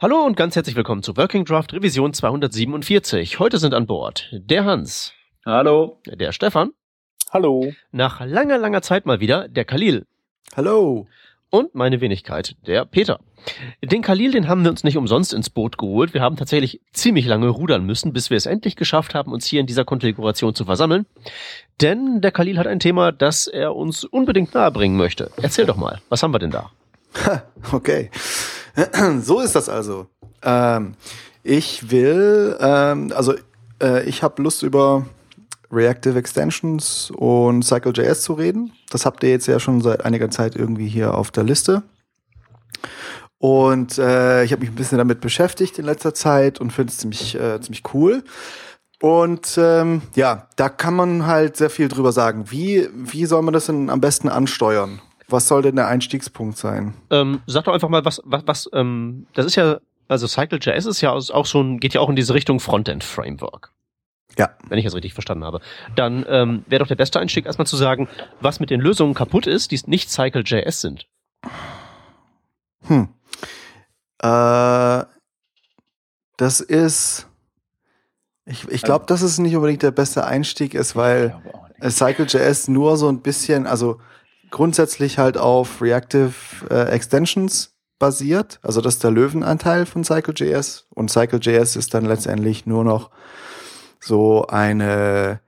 Hallo und ganz herzlich willkommen zu Working Draft Revision 247. Heute sind an Bord der Hans. Hallo. Der Stefan. Hallo. Nach langer, langer Zeit mal wieder der Khalil. Hallo. Und meine Wenigkeit, der Peter. Den Khalil, den haben wir uns nicht umsonst ins Boot geholt. Wir haben tatsächlich ziemlich lange rudern müssen, bis wir es endlich geschafft haben, uns hier in dieser Konfiguration zu versammeln. Denn der Khalil hat ein Thema, das er uns unbedingt nahebringen möchte. Erzähl doch mal, was haben wir denn da? okay. So ist das also. Ähm, ich will, ähm, also äh, ich habe Lust über Reactive Extensions und Cycle.js zu reden. Das habt ihr jetzt ja schon seit einiger Zeit irgendwie hier auf der Liste. Und äh, ich habe mich ein bisschen damit beschäftigt in letzter Zeit und finde es ziemlich, äh, ziemlich cool. Und ähm, ja, da kann man halt sehr viel drüber sagen. Wie, wie soll man das denn am besten ansteuern? Was soll denn der Einstiegspunkt sein? Ähm, sag doch einfach mal, was, was, was, ähm, das ist ja, also Cycle.js ist ja auch schon, geht ja auch in diese Richtung Frontend-Framework. Ja. Wenn ich das richtig verstanden habe. Dann ähm, wäre doch der beste Einstieg erstmal zu sagen, was mit den Lösungen kaputt ist, die nicht Cycle.js sind. Hm. Äh, das ist. Ich, ich glaube, dass es nicht unbedingt der beste Einstieg ist, weil Cycle.js nur so ein bisschen, also grundsätzlich halt auf Reactive äh, Extensions basiert. Also das ist der Löwenanteil von Cycle.js. Und Cycle.js ist dann letztendlich nur noch so eine,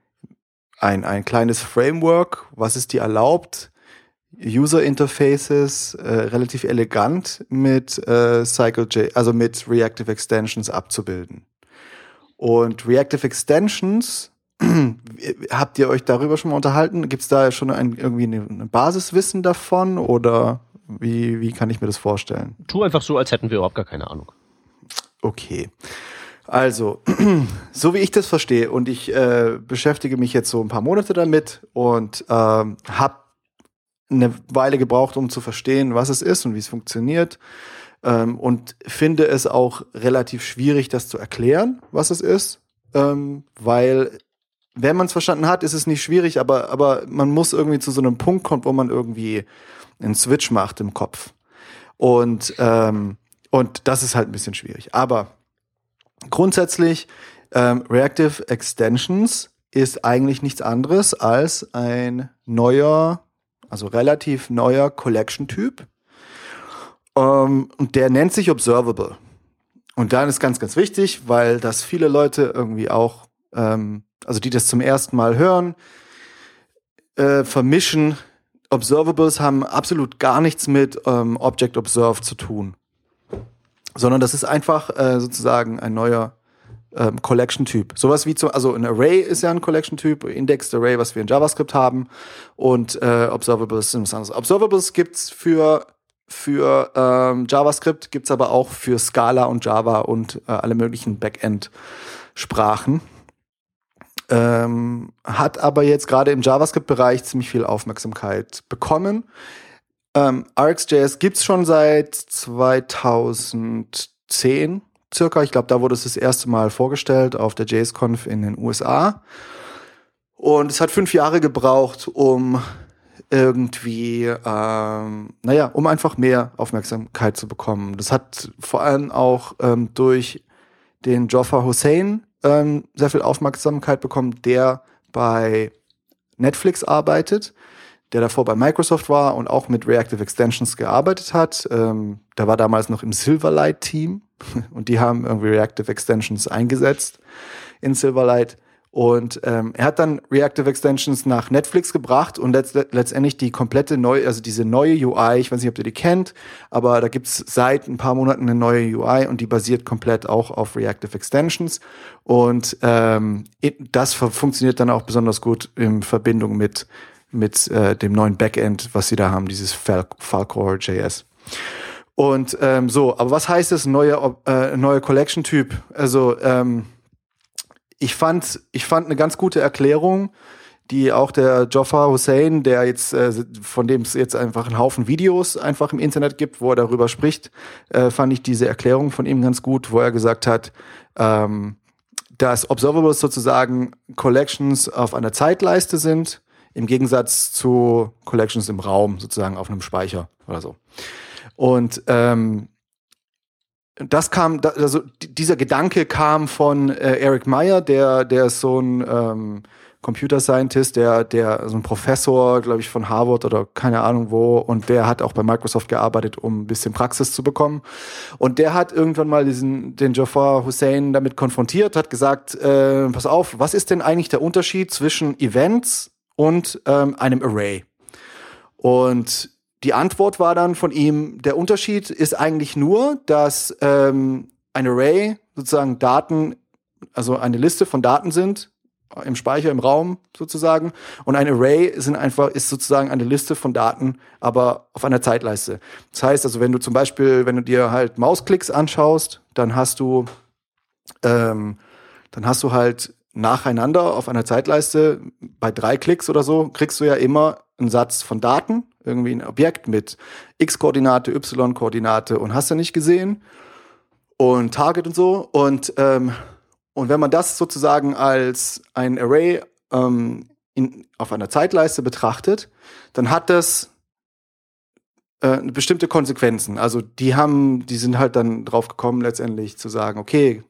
ein, ein kleines Framework, was es dir erlaubt, User Interfaces äh, relativ elegant mit äh, Cycle.js, also mit Reactive Extensions abzubilden. Und Reactive Extensions Habt ihr euch darüber schon mal unterhalten? Gibt es da schon ein, irgendwie ein Basiswissen davon oder wie, wie kann ich mir das vorstellen? Tu einfach so, als hätten wir überhaupt gar keine Ahnung. Okay. Also, so wie ich das verstehe, und ich äh, beschäftige mich jetzt so ein paar Monate damit und ähm, habe eine Weile gebraucht, um zu verstehen, was es ist und wie es funktioniert. Ähm, und finde es auch relativ schwierig, das zu erklären, was es ist, ähm, weil wenn man es verstanden hat, ist es nicht schwierig, aber, aber man muss irgendwie zu so einem Punkt kommen, wo man irgendwie einen Switch macht im Kopf. Und, ähm, und das ist halt ein bisschen schwierig. Aber grundsätzlich, ähm, Reactive Extensions ist eigentlich nichts anderes als ein neuer, also relativ neuer Collection-Typ. Ähm, und der nennt sich Observable. Und dann ist ganz, ganz wichtig, weil das viele Leute irgendwie auch ähm, also die das zum ersten Mal hören, äh, vermischen. Observables haben absolut gar nichts mit ähm, Object Observed zu tun, sondern das ist einfach äh, sozusagen ein neuer ähm, Collection-Typ. Sowas wie zum, also ein Array ist ja ein Collection-Typ, Indexed Array, was wir in JavaScript haben, und äh, Observables sind was anderes. Observables gibt's für für ähm, JavaScript, gibt's aber auch für Scala und Java und äh, alle möglichen Backend-Sprachen ähm, hat aber jetzt gerade im JavaScript-Bereich ziemlich viel Aufmerksamkeit bekommen. Ähm, RxJS gibt's schon seit 2010 circa. Ich glaube, da wurde es das erste Mal vorgestellt auf der JSConf in den USA. Und es hat fünf Jahre gebraucht, um irgendwie, ähm, naja, um einfach mehr Aufmerksamkeit zu bekommen. Das hat vor allem auch ähm, durch den Joffa Hussein ähm, sehr viel Aufmerksamkeit bekommen, der bei Netflix arbeitet, der davor bei Microsoft war und auch mit Reactive Extensions gearbeitet hat. Ähm, der war damals noch im Silverlight-Team und die haben irgendwie Reactive Extensions eingesetzt in Silverlight. Und ähm, er hat dann Reactive Extensions nach Netflix gebracht und letzt letztendlich die komplette neue, also diese neue UI, ich weiß nicht, ob ihr die kennt, aber da gibt's seit ein paar Monaten eine neue UI und die basiert komplett auch auf Reactive Extensions. Und ähm, das funktioniert dann auch besonders gut in Verbindung mit, mit äh, dem neuen Backend, was sie da haben, dieses Fal Falcor.js. Und ähm, so, aber was heißt es, neue, äh, neue Collection-Typ? Also ähm, ich fand, ich fand eine ganz gute Erklärung, die auch der Joffa Hussein, der jetzt, äh, von dem es jetzt einfach einen Haufen Videos einfach im Internet gibt, wo er darüber spricht, äh, fand ich diese Erklärung von ihm ganz gut, wo er gesagt hat, ähm, dass Observables sozusagen Collections auf einer Zeitleiste sind, im Gegensatz zu Collections im Raum, sozusagen auf einem Speicher oder so. Und ähm, das kam, also dieser Gedanke kam von äh, Eric Meyer, der, der ist so ein ähm, Computer Scientist, der, der, so ein Professor, glaube ich, von Harvard oder keine Ahnung wo, und der hat auch bei Microsoft gearbeitet, um ein bisschen Praxis zu bekommen. Und der hat irgendwann mal diesen, den Jafar Hussein damit konfrontiert, hat gesagt, äh, pass auf, was ist denn eigentlich der Unterschied zwischen Events und ähm, einem Array? Und die Antwort war dann von ihm, der Unterschied ist eigentlich nur, dass ähm, ein Array sozusagen Daten, also eine Liste von Daten sind, im Speicher, im Raum sozusagen. Und ein Array sind einfach, ist sozusagen eine Liste von Daten, aber auf einer Zeitleiste. Das heißt also, wenn du zum Beispiel, wenn du dir halt Mausklicks anschaust, dann hast du, ähm, dann hast du halt nacheinander auf einer Zeitleiste bei drei Klicks oder so, kriegst du ja immer einen Satz von Daten irgendwie ein Objekt mit X-Koordinate, Y-Koordinate und hast du nicht gesehen und Target und so. Und, ähm, und wenn man das sozusagen als ein Array ähm, in, auf einer Zeitleiste betrachtet, dann hat das äh, bestimmte Konsequenzen. Also die haben, die sind halt dann drauf gekommen, letztendlich zu sagen, okay,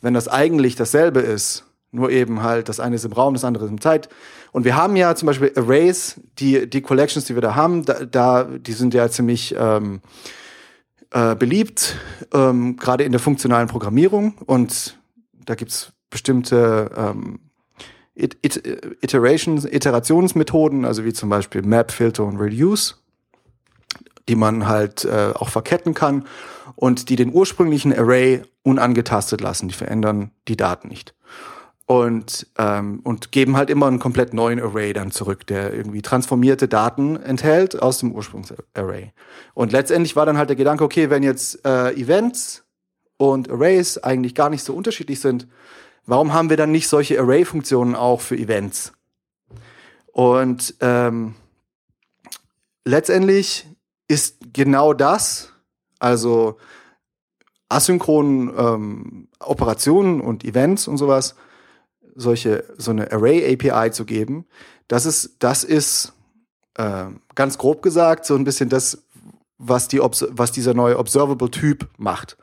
wenn das eigentlich dasselbe ist, nur eben halt, das eine ist im Raum, das andere ist im Zeit. Und wir haben ja zum Beispiel Arrays, die, die Collections, die wir da haben, da, da die sind ja ziemlich ähm, äh, beliebt, ähm, gerade in der funktionalen Programmierung. Und da gibt's bestimmte ähm, It It Iterations, Iterationsmethoden, also wie zum Beispiel Map, Filter und Reduce, die man halt äh, auch verketten kann und die den ursprünglichen Array unangetastet lassen. Die verändern die Daten nicht und, ähm, und geben halt immer einen komplett neuen Array dann zurück, der irgendwie transformierte Daten enthält aus dem Ursprungsarray. Und letztendlich war dann halt der Gedanke, okay, wenn jetzt äh, Events und Arrays eigentlich gar nicht so unterschiedlich sind, warum haben wir dann nicht solche Array-Funktionen auch für Events? Und ähm, letztendlich ist genau das, also asynchronen ähm, Operationen und Events und sowas, solche, so eine Array API zu geben, das ist, das ist äh, ganz grob gesagt so ein bisschen das, was, die, was dieser neue Observable-Typ macht.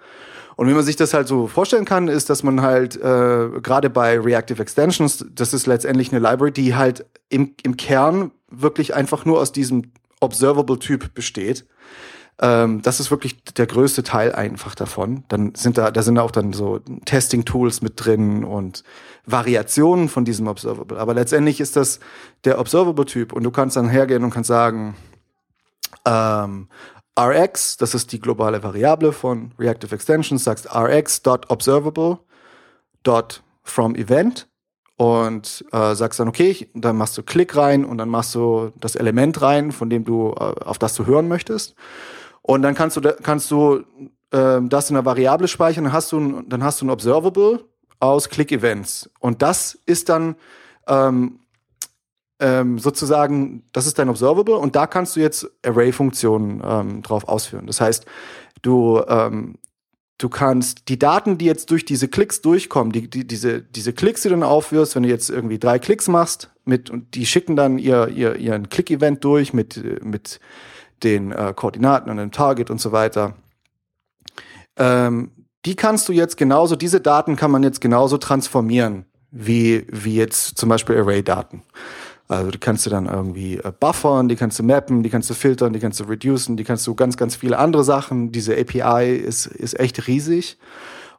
Und wie man sich das halt so vorstellen kann, ist, dass man halt äh, gerade bei Reactive Extensions, das ist letztendlich eine Library, die halt im, im Kern wirklich einfach nur aus diesem Observable-Typ besteht. Ähm, das ist wirklich der größte Teil einfach davon. Dann sind da, da sind auch dann so Testing-Tools mit drin und Variationen von diesem Observable. Aber letztendlich ist das der Observable-Typ und du kannst dann hergehen und kannst sagen, ähm, Rx, das ist die globale Variable von Reactive Extensions, sagst rx.observable dot from event und äh, sagst dann, okay, dann machst du Klick rein und dann machst du das Element rein, von dem du, äh, auf das du hören möchtest. Und dann kannst du, kannst du äh, das in einer Variable speichern, dann hast du, dann hast du ein Observable aus Click-Events. Und das ist dann ähm, ähm, sozusagen, das ist dein Observable und da kannst du jetzt Array-Funktionen ähm, drauf ausführen. Das heißt, du, ähm, du kannst die Daten, die jetzt durch diese Klicks durchkommen, die, die, diese, diese Klicks, die du dann aufführst, wenn du jetzt irgendwie drei Klicks machst, mit, und die schicken dann ihr, ihr, ihren Click-Event durch mit, mit den äh, Koordinaten und dem Target und so weiter. Ähm, die kannst du jetzt genauso, diese Daten kann man jetzt genauso transformieren, wie, wie jetzt zum Beispiel Array-Daten. Also die kannst du dann irgendwie äh, buffern, die kannst du mappen, die kannst du filtern, die kannst du reducen, die kannst du ganz, ganz viele andere Sachen. Diese API ist, ist echt riesig.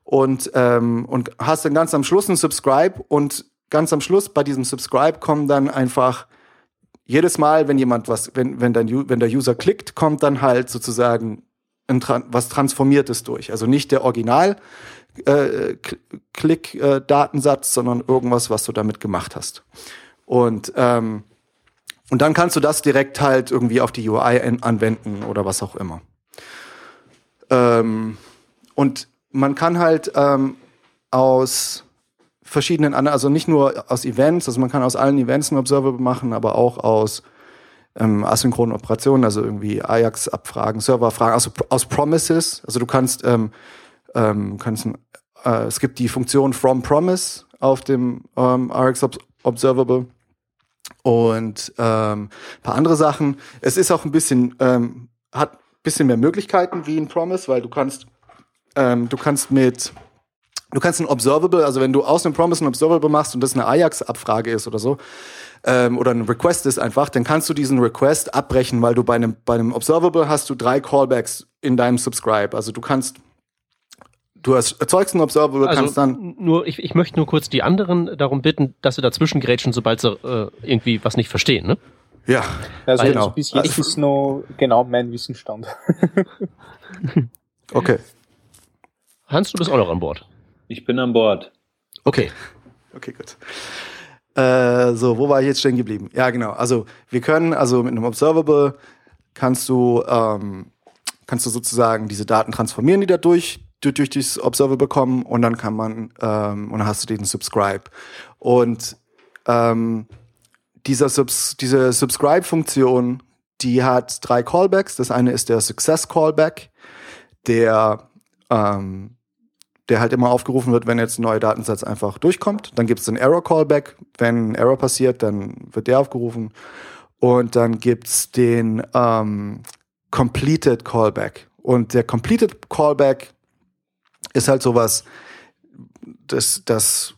Und, ähm, und hast dann ganz am Schluss ein Subscribe und ganz am Schluss bei diesem Subscribe kommen dann einfach jedes Mal, wenn jemand was, wenn, wenn, dein, wenn der User klickt, kommt dann halt sozusagen ein, was Transformiertes durch. Also nicht der Original äh, Klick-Datensatz, äh, sondern irgendwas, was du damit gemacht hast. Und, ähm, und dann kannst du das direkt halt irgendwie auf die UI anwenden oder was auch immer. Ähm, und man kann halt ähm, aus verschiedenen anderen, also nicht nur aus Events, also man kann aus allen Events ein Observable machen, aber auch aus ähm, asynchronen Operationen, also irgendwie Ajax-Abfragen, Serverfragen, also aus Promises. Also du kannst, ähm, ähm, kannst äh, es gibt die Funktion from Promise auf dem ähm, RX Observable und ähm, paar andere Sachen. Es ist auch ein bisschen, ähm, hat ein bisschen mehr Möglichkeiten wie ein Promise, weil du kannst ähm, du kannst mit Du kannst ein Observable, also wenn du aus einem Promise ein Observable machst und das eine Ajax-Abfrage ist oder so, ähm, oder ein Request ist einfach, dann kannst du diesen Request abbrechen, weil du bei einem, bei einem Observable hast du drei Callbacks in deinem Subscribe. Also du kannst du hast, erzeugst ein Observable, Also kannst dann nur, ich, ich möchte nur kurz die anderen darum bitten, dass sie dazwischen grätschen, sobald sie äh, irgendwie was nicht verstehen. Ne? ja, Also Genau. bis jetzt Also- ist noch genau mein Wissensstand. okay, Hans, du bist auch noch an Bord. Ich bin an Bord. Okay. okay, gut. Äh, so, wo war ich jetzt stehen geblieben? Ja, genau. Also wir können, also mit einem Observable kannst du, ähm, kannst du sozusagen diese Daten transformieren, die dadurch durch, durch dieses Observable kommen und dann kann man, ähm, und dann hast du den Subscribe. Und ähm, dieser Subs diese Subscribe-Funktion, die hat drei Callbacks. Das eine ist der Success Callback, der ähm, der halt immer aufgerufen wird, wenn jetzt ein neuer Datensatz einfach durchkommt. Dann gibt es den Error Callback. Wenn ein Error passiert, dann wird der aufgerufen. Und dann gibt's den ähm, Completed Callback. Und der Completed Callback ist halt sowas, das, das,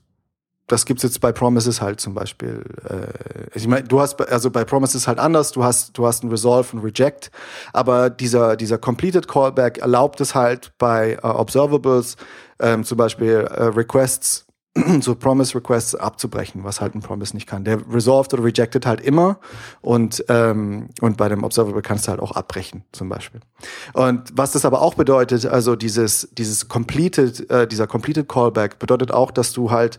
das gibt's jetzt bei Promises halt zum Beispiel. Äh, ich meine, du hast also bei Promises halt anders. Du hast, du hast ein Resolve und Reject, aber dieser dieser Completed Callback erlaubt es halt bei äh, Observables ähm, zum Beispiel äh, Requests so Promise Requests abzubrechen, was halt ein Promise nicht kann. Der resolved oder rejected halt immer und ähm, und bei dem Observable kannst du halt auch abbrechen zum Beispiel. Und was das aber auch bedeutet, also dieses dieses completed äh, dieser completed Callback bedeutet auch, dass du halt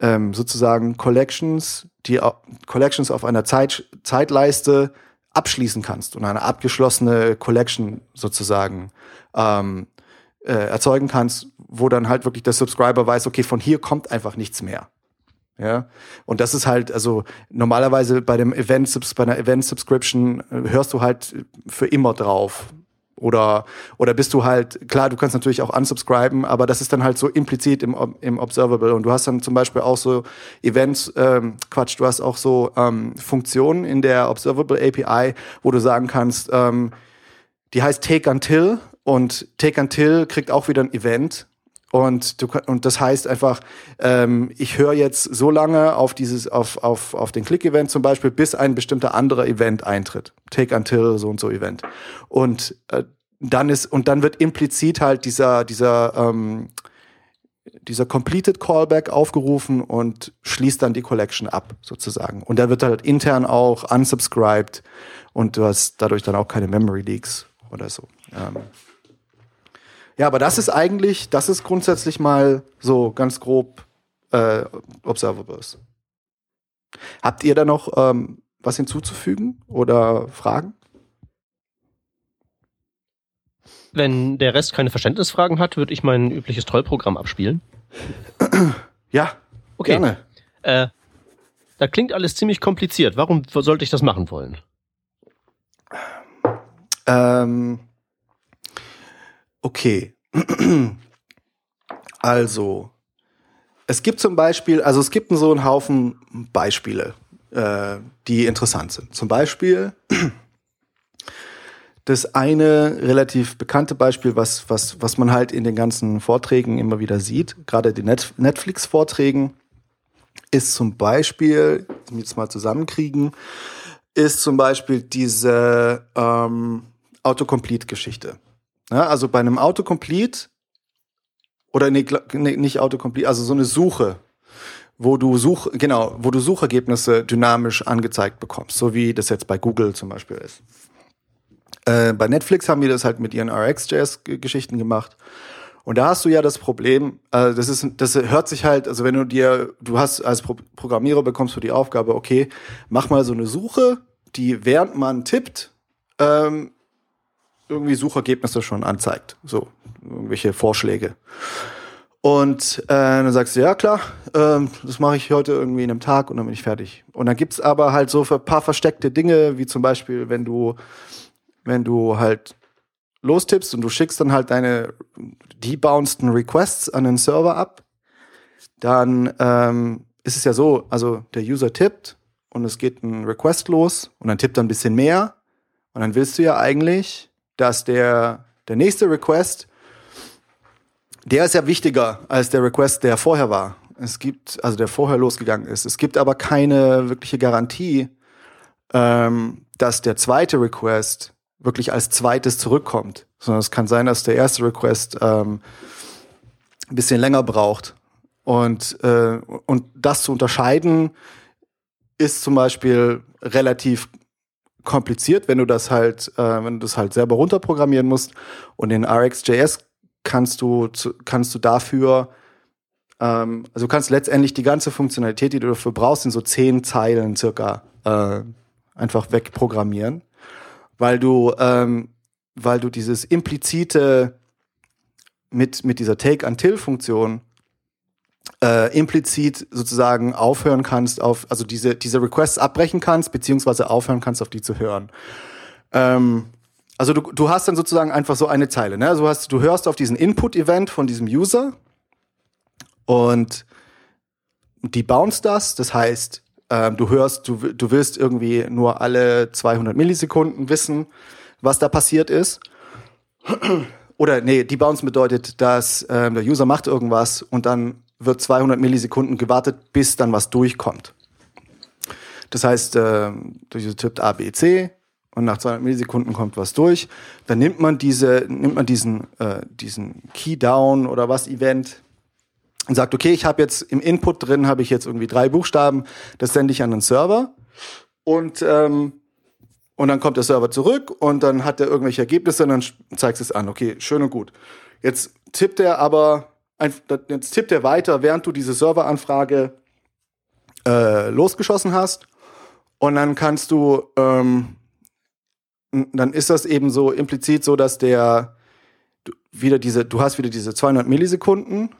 ähm, sozusagen Collections, die Collections auf einer Zeit, Zeitleiste abschließen kannst und eine abgeschlossene Collection sozusagen ähm, äh, erzeugen kannst, wo dann halt wirklich der Subscriber weiß, okay, von hier kommt einfach nichts mehr. Ja, und das ist halt, also normalerweise bei dem Event, bei einer Event Subscription äh, hörst du halt für immer drauf. Oder, oder bist du halt, klar, du kannst natürlich auch unsubscriben, aber das ist dann halt so implizit im, im Observable. Und du hast dann zum Beispiel auch so Events, ähm, Quatsch, du hast auch so ähm, Funktionen in der Observable API, wo du sagen kannst, ähm, die heißt Take Until und Take Until kriegt auch wieder ein Event. Und, du, und das heißt einfach, ähm, ich höre jetzt so lange auf dieses, auf, auf, auf den Click-Event zum Beispiel, bis ein bestimmter anderer Event eintritt. Take until so und so Event. Und äh, dann ist, und dann wird implizit halt dieser, dieser, ähm, dieser Completed Callback aufgerufen und schließt dann die Collection ab, sozusagen. Und da wird halt intern auch unsubscribed und du hast dadurch dann auch keine Memory Leaks oder so. Ähm, ja, aber das ist eigentlich, das ist grundsätzlich mal so ganz grob äh, Observables. Habt ihr da noch ähm, was hinzuzufügen oder Fragen? Wenn der Rest keine Verständnisfragen hat, würde ich mein übliches Trollprogramm abspielen. Ja, Okay. gerne. Äh, da klingt alles ziemlich kompliziert. Warum sollte ich das machen wollen? Ähm, okay. Also, es gibt zum Beispiel, also es gibt so einen Haufen Beispiele, äh, die interessant sind. Zum Beispiel das eine relativ bekannte Beispiel, was, was, was man halt in den ganzen Vorträgen immer wieder sieht, gerade den Net Netflix-Vorträgen, ist zum Beispiel, jetzt mal zusammenkriegen, ist zum Beispiel diese ähm, Autocomplete-Geschichte. Ja, also bei einem Autocomplete oder nee, nicht Autocomplete, also so eine Suche, wo du Such, genau, wo du Suchergebnisse dynamisch angezeigt bekommst, so wie das jetzt bei Google zum Beispiel ist. Äh, bei Netflix haben die das halt mit ihren RxJS-Geschichten gemacht. Und da hast du ja das Problem, äh, das ist, das hört sich halt, also wenn du dir, du hast als Pro Programmierer bekommst du die Aufgabe, okay, mach mal so eine Suche, die während man tippt, ähm, irgendwie Suchergebnisse schon anzeigt. So, irgendwelche Vorschläge. Und äh, dann sagst du, ja klar, ähm, das mache ich heute irgendwie in einem Tag und dann bin ich fertig. Und dann gibt's aber halt so ein paar versteckte Dinge, wie zum Beispiel, wenn du, wenn du halt lostippst und du schickst dann halt deine debounceden Requests an den Server ab, dann ähm, ist es ja so, also der User tippt und es geht ein Request los und dann tippt er ein bisschen mehr und dann willst du ja eigentlich, dass der, der nächste Request der ist ja wichtiger als der Request, der vorher war. Es gibt, also der vorher losgegangen ist. Es gibt aber keine wirkliche Garantie, ähm, dass der zweite Request wirklich als zweites zurückkommt. Sondern es kann sein, dass der erste Request ähm, ein bisschen länger braucht. Und, äh, und das zu unterscheiden, ist zum Beispiel relativ kompliziert, wenn du das halt, äh, wenn du das halt selber runterprogrammieren musst. Und in RxJS kannst du, kannst du dafür, ähm, also kannst letztendlich die ganze Funktionalität, die du dafür brauchst, in so zehn Zeilen circa äh, einfach wegprogrammieren, weil du, ähm, weil du dieses implizite mit, mit dieser Take-Until-Funktion äh, implizit sozusagen aufhören kannst auf, also diese, diese Requests abbrechen kannst, beziehungsweise aufhören kannst, auf die zu hören. Ähm, also du, du hast dann sozusagen einfach so eine Zeile. Ne? Also du, hast, du hörst auf diesen Input-Event von diesem User und die bounce das. Das heißt, ähm, du hörst, du, du willst irgendwie nur alle 200 Millisekunden wissen, was da passiert ist. Oder nee, die Bounce bedeutet, dass ähm, der User macht irgendwas und dann wird 200 Millisekunden gewartet, bis dann was durchkommt. Das heißt, äh, du tippt A, B, C, und nach 200 Millisekunden kommt was durch. Dann nimmt man diese, nimmt man diesen, äh, diesen Key Down oder was Event und sagt, okay, ich habe jetzt im Input drin habe ich jetzt irgendwie drei Buchstaben, das sende ich an den Server und ähm, und dann kommt der Server zurück und dann hat er irgendwelche Ergebnisse und dann zeigst du es an. Okay, schön und gut. Jetzt tippt er aber, jetzt tippt er weiter, während du diese Serveranfrage äh, losgeschossen hast. Und dann kannst du ähm, dann ist das eben so implizit so, dass der wieder diese, du hast wieder diese 200 Millisekunden,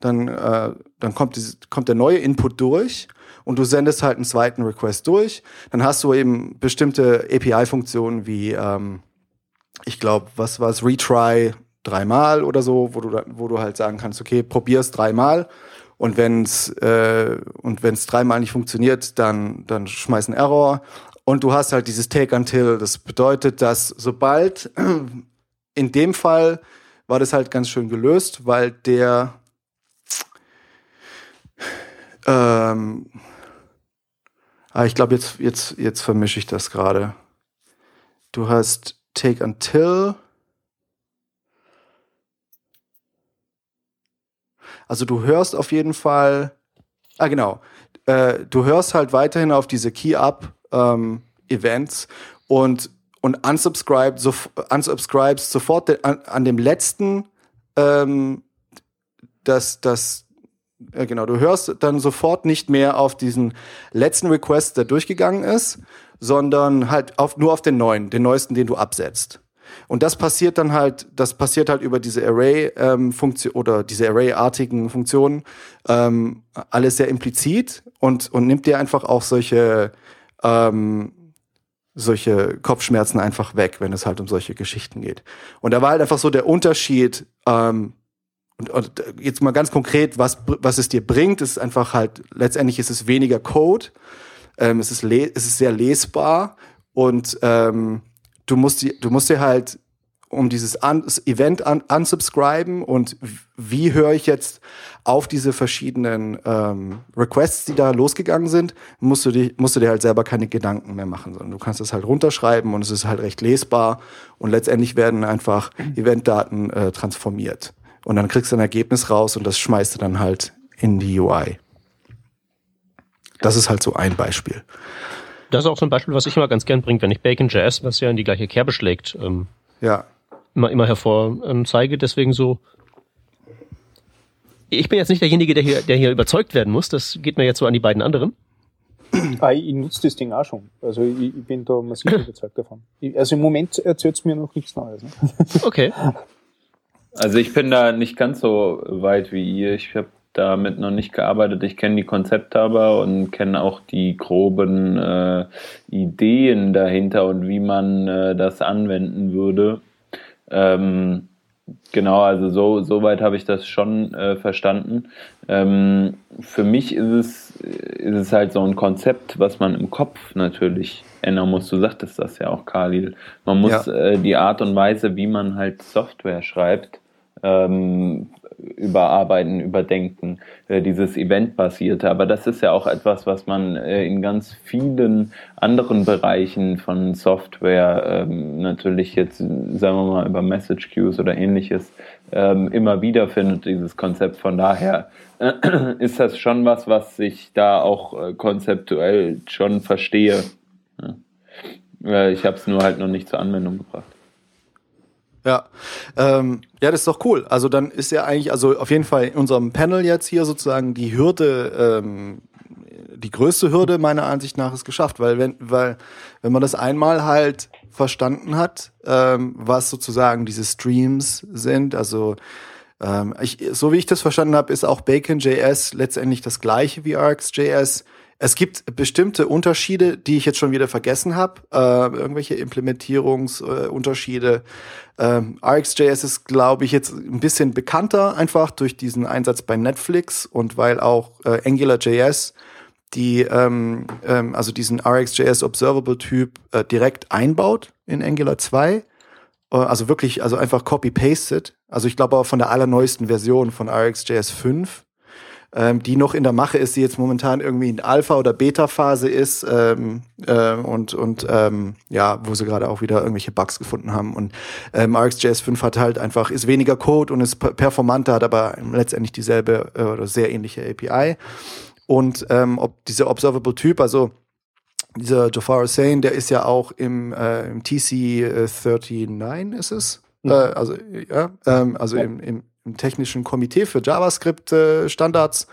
dann, äh, dann kommt, diese, kommt der neue Input durch und du sendest halt einen zweiten Request durch. Dann hast du eben bestimmte API-Funktionen wie, ähm, ich glaube, was war es, Retry dreimal oder so, wo du, wo du halt sagen kannst, okay, probier's dreimal und wenn's äh, und wenn's dreimal nicht funktioniert, dann dann schmeiß einen Error und du hast halt dieses Take Until. Das bedeutet, dass sobald, in dem Fall war das halt ganz schön gelöst, weil der, ähm, ah, ich glaube, jetzt, jetzt, jetzt vermische ich das gerade. Du hast Take Until. Also du hörst auf jeden Fall, ah genau, äh, du hörst halt weiterhin auf diese Key-Up ähm, und und unsubscribe, so, unsubscribes sofort an, an dem letzten, ähm, das, das, äh, genau, du hörst dann sofort nicht mehr auf diesen letzten Request, der durchgegangen ist, sondern halt auf, nur auf den neuen, den neuesten, den du absetzt. Und das passiert dann halt, das passiert halt über diese Array-Funktion ähm, oder diese Array-artigen Funktionen, ähm, alles sehr implizit und, und nimmt dir einfach auch solche ähm, solche Kopfschmerzen einfach weg, wenn es halt um solche Geschichten geht. Und da war halt einfach so der Unterschied, ähm, und, und jetzt mal ganz konkret, was, was es dir bringt, ist einfach halt, letztendlich ist es weniger Code, ähm, es, ist es ist sehr lesbar und ähm, du musst, du musst dir halt um dieses un Event un unsubscriben und wie höre ich jetzt auf diese verschiedenen ähm, Requests, die da losgegangen sind, musst du, dir, musst du dir halt selber keine Gedanken mehr machen, sondern du kannst es halt runterschreiben und es ist halt recht lesbar und letztendlich werden einfach Eventdaten äh, transformiert. Und dann kriegst du ein Ergebnis raus und das schmeißt du dann halt in die UI. Das ist halt so ein Beispiel. Das ist auch so ein Beispiel, was ich immer ganz gern bringe, wenn ich Bacon.js, was ja in die gleiche Kerbe schlägt, ähm, ja immer, immer hervor ähm, zeige. Deswegen so. Ich bin jetzt nicht derjenige, der hier, der hier überzeugt werden muss. Das geht mir jetzt so an die beiden anderen. Ah, ich nutze das Ding auch schon. Also ich, ich bin da massiv überzeugt davon. Ich, also im Moment erzählt es mir noch nichts Neues. Ne? Okay. Also ich bin da nicht ganz so weit wie ihr. Ich habe damit noch nicht gearbeitet. Ich kenne die Konzepte aber und kenne auch die groben äh, Ideen dahinter und wie man äh, das anwenden würde. Ähm, genau, also so, so weit habe ich das schon äh, verstanden. Ähm, für mich ist es, ist es halt so ein Konzept, was man im Kopf natürlich ändern muss. Du sagtest das ja auch, Khalil. Man muss ja. äh, die Art und Weise, wie man halt Software schreibt, ähm, überarbeiten, überdenken, äh, dieses Event-basierte. Aber das ist ja auch etwas, was man äh, in ganz vielen anderen Bereichen von Software ähm, natürlich jetzt, sagen wir mal, über Message Queues oder ähnliches ähm, immer wieder findet, dieses Konzept. Von daher äh, ist das schon was, was ich da auch konzeptuell schon verstehe. Ich habe es nur halt noch nicht zur Anwendung gebracht. Ja, ähm, ja, das ist doch cool. Also dann ist ja eigentlich, also auf jeden Fall in unserem Panel jetzt hier sozusagen die Hürde, ähm, die größte Hürde meiner Ansicht nach ist geschafft, weil wenn, weil wenn man das einmal halt verstanden hat, ähm, was sozusagen diese Streams sind, also ähm, ich, so wie ich das verstanden habe, ist auch Bacon.js letztendlich das gleiche wie Arcs.js. Es gibt bestimmte Unterschiede, die ich jetzt schon wieder vergessen habe, äh, irgendwelche Implementierungsunterschiede. Äh, ähm, RxJS ist, glaube ich, jetzt ein bisschen bekannter, einfach durch diesen Einsatz bei Netflix und weil auch äh, AngularJS die ähm, ähm, also diesen RxJS Observable Typ äh, direkt einbaut in Angular 2. Äh, also wirklich, also einfach copy-pasted. Also ich glaube aber von der allerneuesten Version von RxJS 5 ähm, die noch in der Mache ist, die jetzt momentan irgendwie in Alpha- oder Beta-Phase ist ähm, äh, und, und ähm, ja, wo sie gerade auch wieder irgendwelche Bugs gefunden haben. Und ähm, RxJS 5 hat halt einfach, ist weniger Code und ist performanter, hat aber letztendlich dieselbe äh, oder sehr ähnliche API. Und ähm, ob dieser Observable Typ, also dieser Jafar Hussain, der ist ja auch im, äh, im TC39 ist es. Mhm. Äh, also ja, ähm, also ja. im, im im technischen Komitee für JavaScript-Standards.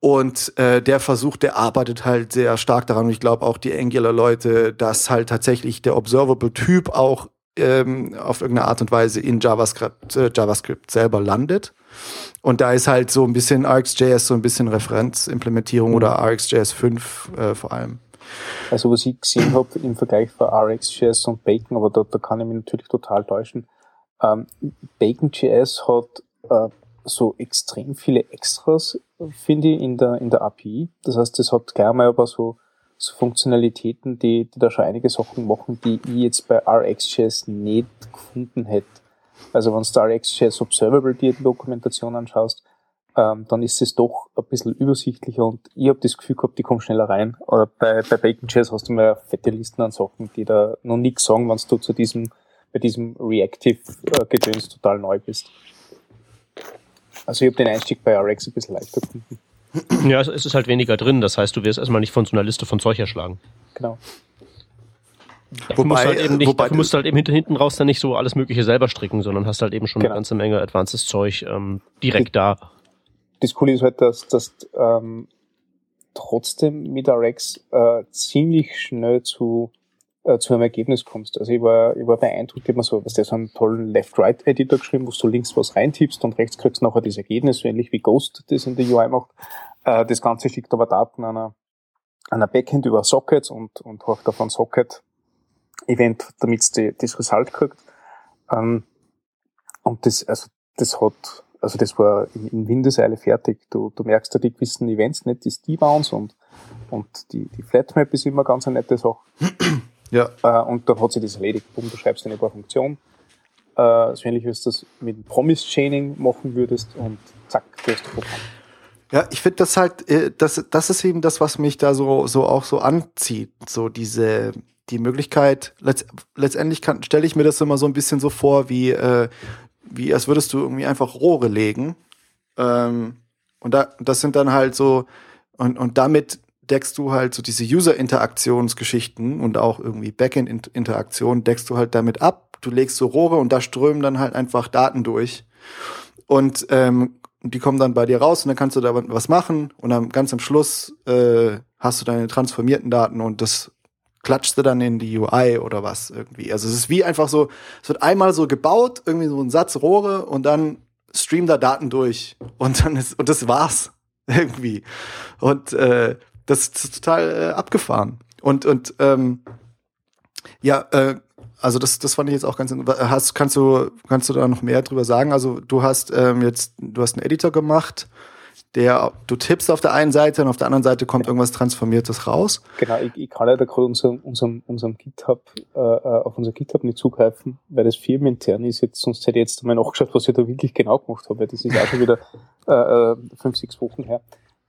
Und äh, der Versuch, der arbeitet halt sehr stark daran. Und ich glaube auch die Angular-Leute, dass halt tatsächlich der Observable-Typ auch ähm, auf irgendeine Art und Weise in JavaScript, äh, JavaScript selber landet. Und da ist halt so ein bisschen RxJS so ein bisschen Referenzimplementierung mhm. oder RxJS 5 äh, vor allem. Also was ich gesehen habe im Vergleich von RxJS und Bacon, aber da, da kann ich mich natürlich total täuschen. Ähm, Bacon.js hat äh, so extrem viele Extras, finde ich, in der, in der API. Das heißt, es hat gleich mal aber so, so Funktionalitäten, die, die da schon einige Sachen machen, die ich jetzt bei RxJS nicht gefunden hätte. Also wenn du RxJS Observable die Dokumentation anschaust, ähm, dann ist es doch ein bisschen übersichtlicher und ich habe das Gefühl gehabt, die kommen schneller rein. Oder bei, bei Bacon.js hast du mal fette Listen an Sachen, die da noch nichts sagen, wenn du zu diesem, bei diesem Reactive-Gedöns äh, total neu bist. Also ich habe den Einstieg bei RX ein bisschen leichter gefunden. Ja, es ist halt weniger drin, das heißt, du wirst erstmal nicht von so einer Liste von Zeug erschlagen. Genau. Dafür wobei, musst du halt eben nicht, dafür musst du halt eben hinten, hinten raus dann nicht so alles Mögliche selber stricken, sondern hast halt eben schon genau. eine ganze Menge advances Zeug ähm, direkt die, da. Das Coole ist halt, dass, dass ähm, trotzdem mit RX äh, ziemlich schnell zu äh, zu einem Ergebnis kommst. Also ich war, ich war beeindruckt, mir so, was der so einen tollen Left-Right-Editor geschrieben, wo du links was reintippst und rechts kriegst du nachher das Ergebnis, so ähnlich wie Ghost das in der UI macht. Äh, das Ganze schickt aber Daten einer, einer Backend über Sockets und, und haucht davon Socket Event, damit es das Result kriegt. Ähm, und das, also, das hat, also das war in, in Windeseile fertig. Du, du merkst ja die gewissen Events nicht, die Steve-Bounce und, und die, die Flatmap ist immer ganz eine nette Sache. Ja. Äh, und dann hat sich das erledigt. Bumm, du schreibst eine paar Funktionen. Äh, so ähnlich wie du das mit Promise Chaining machen würdest und zack, du hast das Programm. Ja, ich finde das halt, äh, das, das ist eben das, was mich da so, so auch so anzieht. So diese, die Möglichkeit, letzt, letztendlich stelle ich mir das immer so ein bisschen so vor, wie, äh, wie als würdest du irgendwie einfach Rohre legen. Ähm, und da, das sind dann halt so, und, und damit deckst du halt so diese User-Interaktionsgeschichten und auch irgendwie Backend-Interaktion deckst du halt damit ab. Du legst so Rohre und da strömen dann halt einfach Daten durch. Und ähm, die kommen dann bei dir raus und dann kannst du da was machen und dann ganz am Schluss äh, hast du deine transformierten Daten und das klatschst du dann in die UI oder was irgendwie. Also es ist wie einfach so, es wird einmal so gebaut, irgendwie so ein Satz Rohre und dann streamt da Daten durch und dann ist und das war's irgendwie. Und äh, das ist total äh, abgefahren. Und, und ähm, ja, äh, also das, das fand ich jetzt auch ganz hast kannst du kannst du da noch mehr drüber sagen? Also du hast ähm, jetzt du hast einen Editor gemacht, der, du tippst auf der einen Seite und auf der anderen Seite kommt irgendwas Transformiertes raus. Genau, ich, ich kann da gerade unserem, unserem, unserem GitHub, äh, äh, auf unser GitHub nicht zugreifen, weil das firmenintern ist jetzt, sonst hätte ich jetzt mal nachgeschaut, was ich da wirklich genau gemacht habe, das ist auch schon wieder äh, äh, fünf, sechs Wochen her.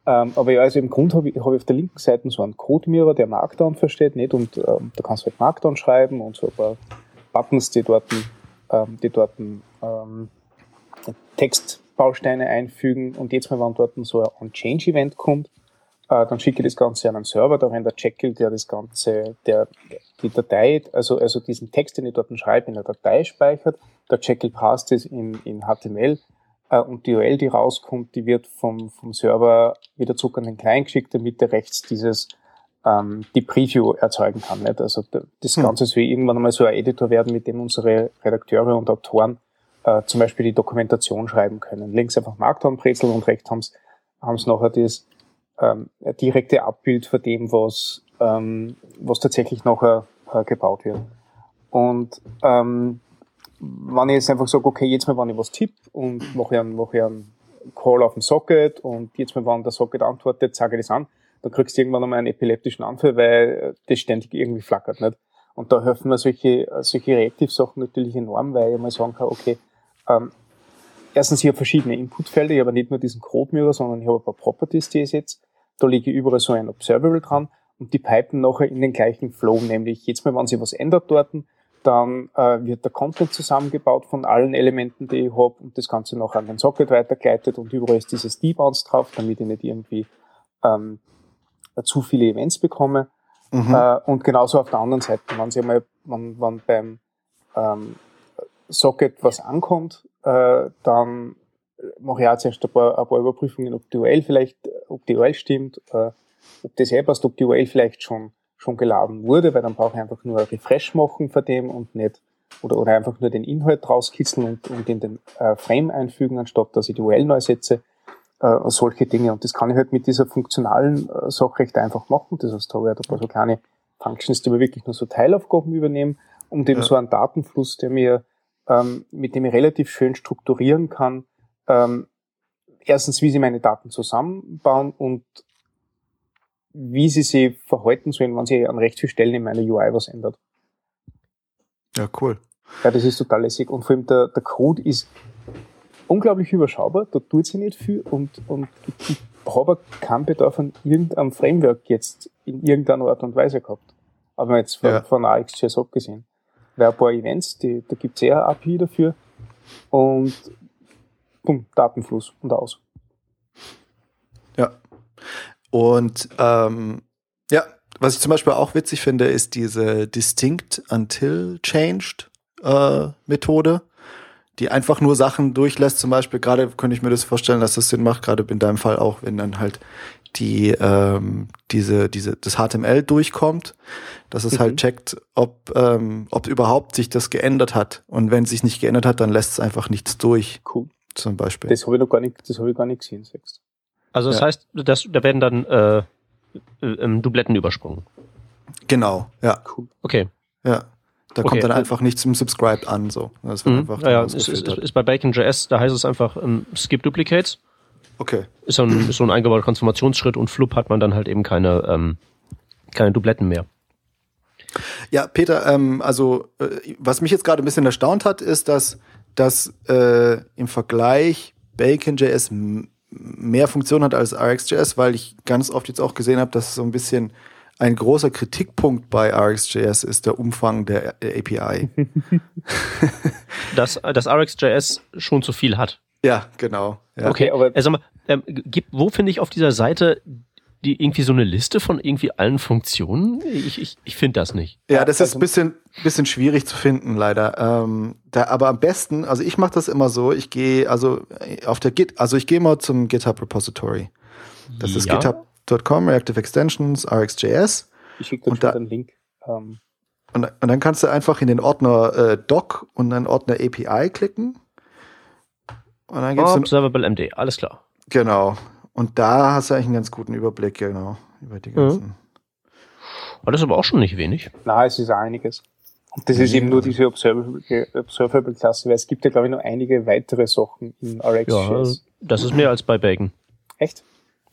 Ähm, aber ja, also im Grund habe ich, hab ich auf der linken Seite so einen Code-Mirror, der Markdown versteht, nicht? Und ähm, da kannst du halt Markdown schreiben und so ein paar Buttons, die dort, ähm, die dort ähm, Textbausteine einfügen. Und jetzt mal, wenn dort so ein On-Change-Event kommt, äh, dann schicke ich das Ganze an einen Server, da rennt der Jekyll, der das Ganze, der die Datei, also, also diesen Text, den ich dort schreibe, in der Datei speichert. Der Jekyll passt es in, in HTML und die URL, die rauskommt, die wird vom, vom Server wieder zurück an den Client geschickt, damit er rechts dieses ähm, die Preview erzeugen kann. Nicht? Also das hm. Ganze soll irgendwann einmal so ein Editor werden, mit dem unsere Redakteure und Autoren äh, zum Beispiel die Dokumentation schreiben können. Links einfach Markdown-Brezel und rechts haben sie nachher das ähm, direkte Abbild von dem, was, ähm, was tatsächlich nachher äh, gebaut wird. Und ähm, wenn ich jetzt einfach sage, okay, jetzt mal, wenn ich was tippe und mache einen, mache einen Call auf den Socket und jetzt mal, wenn der Socket antwortet, sage ich das an, dann kriegst du irgendwann einmal einen epileptischen Anfall, weil das ständig irgendwie flackert, nicht? Und da helfen mir solche, solche Reactive-Sachen natürlich enorm, weil ich mal sagen kann, okay, ähm, erstens, ich habe verschiedene Inputfelder, ich habe nicht nur diesen Code-Mirror, sondern ich habe ein paar Properties, die ich setze. Da lege ich überall so ein Observable dran und die pipen nachher in den gleichen Flow, nämlich jetzt mal, wenn sich was ändert dort, dann äh, wird der Content zusammengebaut von allen Elementen, die ich habe und das Ganze noch an den Socket weitergeleitet und überall ist dieses Debounce drauf, damit ich nicht irgendwie ähm, zu viele Events bekomme. Mhm. Äh, und genauso auf der anderen Seite, wenn Sie einmal, wenn, wenn beim ähm, Socket was ankommt, äh, dann mache ich auch zuerst ein paar, ein paar Überprüfungen, ob die URL vielleicht, ob die URL stimmt, äh, ob das eh passt, ob die URL vielleicht schon schon geladen wurde, weil dann brauche ich einfach nur ein Refresh machen von dem und nicht, oder, oder einfach nur den Inhalt rauskitzeln und, und in den äh, Frame einfügen, anstatt dass ich die URL neu setze, äh, solche Dinge. Und das kann ich halt mit dieser funktionalen äh, Sache recht einfach machen. Das heißt, da habe ich halt ein paar so kleine Functions, die mir wirklich nur so Teilaufgaben übernehmen, um eben ja. so einen Datenfluss, der mir, ähm, mit dem ich relativ schön strukturieren kann, ähm, erstens, wie sie meine Daten zusammenbauen und wie sie sich verhalten sollen, wenn sie an recht vielen Stellen in meiner UI was ändert. Ja, cool. Ja, das ist total lässig. Und vor allem der, der Code ist unglaublich überschaubar, da tut sie nicht viel und, und ich habe keinen Bedarf an irgendeinem Framework jetzt in irgendeiner Art und Weise gehabt. Aber jetzt von, ja. von AXJS abgesehen. Weil ein paar Events, die, da gibt es eher API dafür und bumm, Datenfluss und aus. Ja. Und ähm, ja, was ich zum Beispiel auch witzig finde, ist diese Distinct Until Changed äh, Methode, die einfach nur Sachen durchlässt. Zum Beispiel, gerade könnte ich mir das vorstellen, dass das Sinn macht, gerade in deinem Fall auch, wenn dann halt die ähm, diese diese das HTML durchkommt, dass es halt mhm. halt checkt, ob ähm, ob überhaupt sich das geändert hat und wenn es sich nicht geändert hat, dann lässt es einfach nichts durch. Cool. Zum Beispiel. Das habe ich noch gar nicht, das habe ich gar nicht gesehen, sechst. Also das ja. heißt, das, da werden dann äh, äh, Dubletten übersprungen. Genau, ja. Cool. Okay. Ja. Da okay. kommt dann einfach nichts zum Subscribe an, so. Das wird mhm. einfach ja, ja. Ist, ist, ist bei Bacon.js, da heißt es einfach ähm, Skip Duplicates. Okay. Ist so ein, ist so ein eingebauter Transformationsschritt und flupp hat man dann halt eben keine, ähm, keine Dubletten mehr. Ja, Peter, ähm, also äh, was mich jetzt gerade ein bisschen erstaunt hat, ist, dass, dass äh, im Vergleich Bacon.js mehr Funktion hat als RxJS, weil ich ganz oft jetzt auch gesehen habe, dass so ein bisschen ein großer Kritikpunkt bei RxJS ist der Umfang der API. dass, dass RxJS schon zu viel hat. Ja, genau. Ja. Okay, aber also, ähm, gibt, wo finde ich auf dieser Seite die irgendwie so eine Liste von irgendwie allen Funktionen? Ich, ich, ich finde das nicht. Ja, das ist ein bisschen, bisschen schwierig zu finden, leider. Ähm, da, aber am besten, also ich mache das immer so, ich gehe also auf der Git, also ich gehe mal zum GitHub Repository. Das ja. ist github.com, Reactive Extensions, RxJS. Ich schicke dir da, einen Link. Ähm. Und, und, dann kannst du einfach in den Ordner äh, Doc und dann Ordner API klicken. Und dann gibt's Observable MD, alles klar. Genau. Und da hast du eigentlich einen ganz guten Überblick, genau, über die ganzen. Mhm. Aber das ist aber auch schon nicht wenig. Na, es ist einiges. Und das ist eben nur diese Observable-Klasse, weil es gibt ja, glaube ich, noch einige weitere Sachen in RxJS. Ja, das ist mehr als bei Bacon. Echt?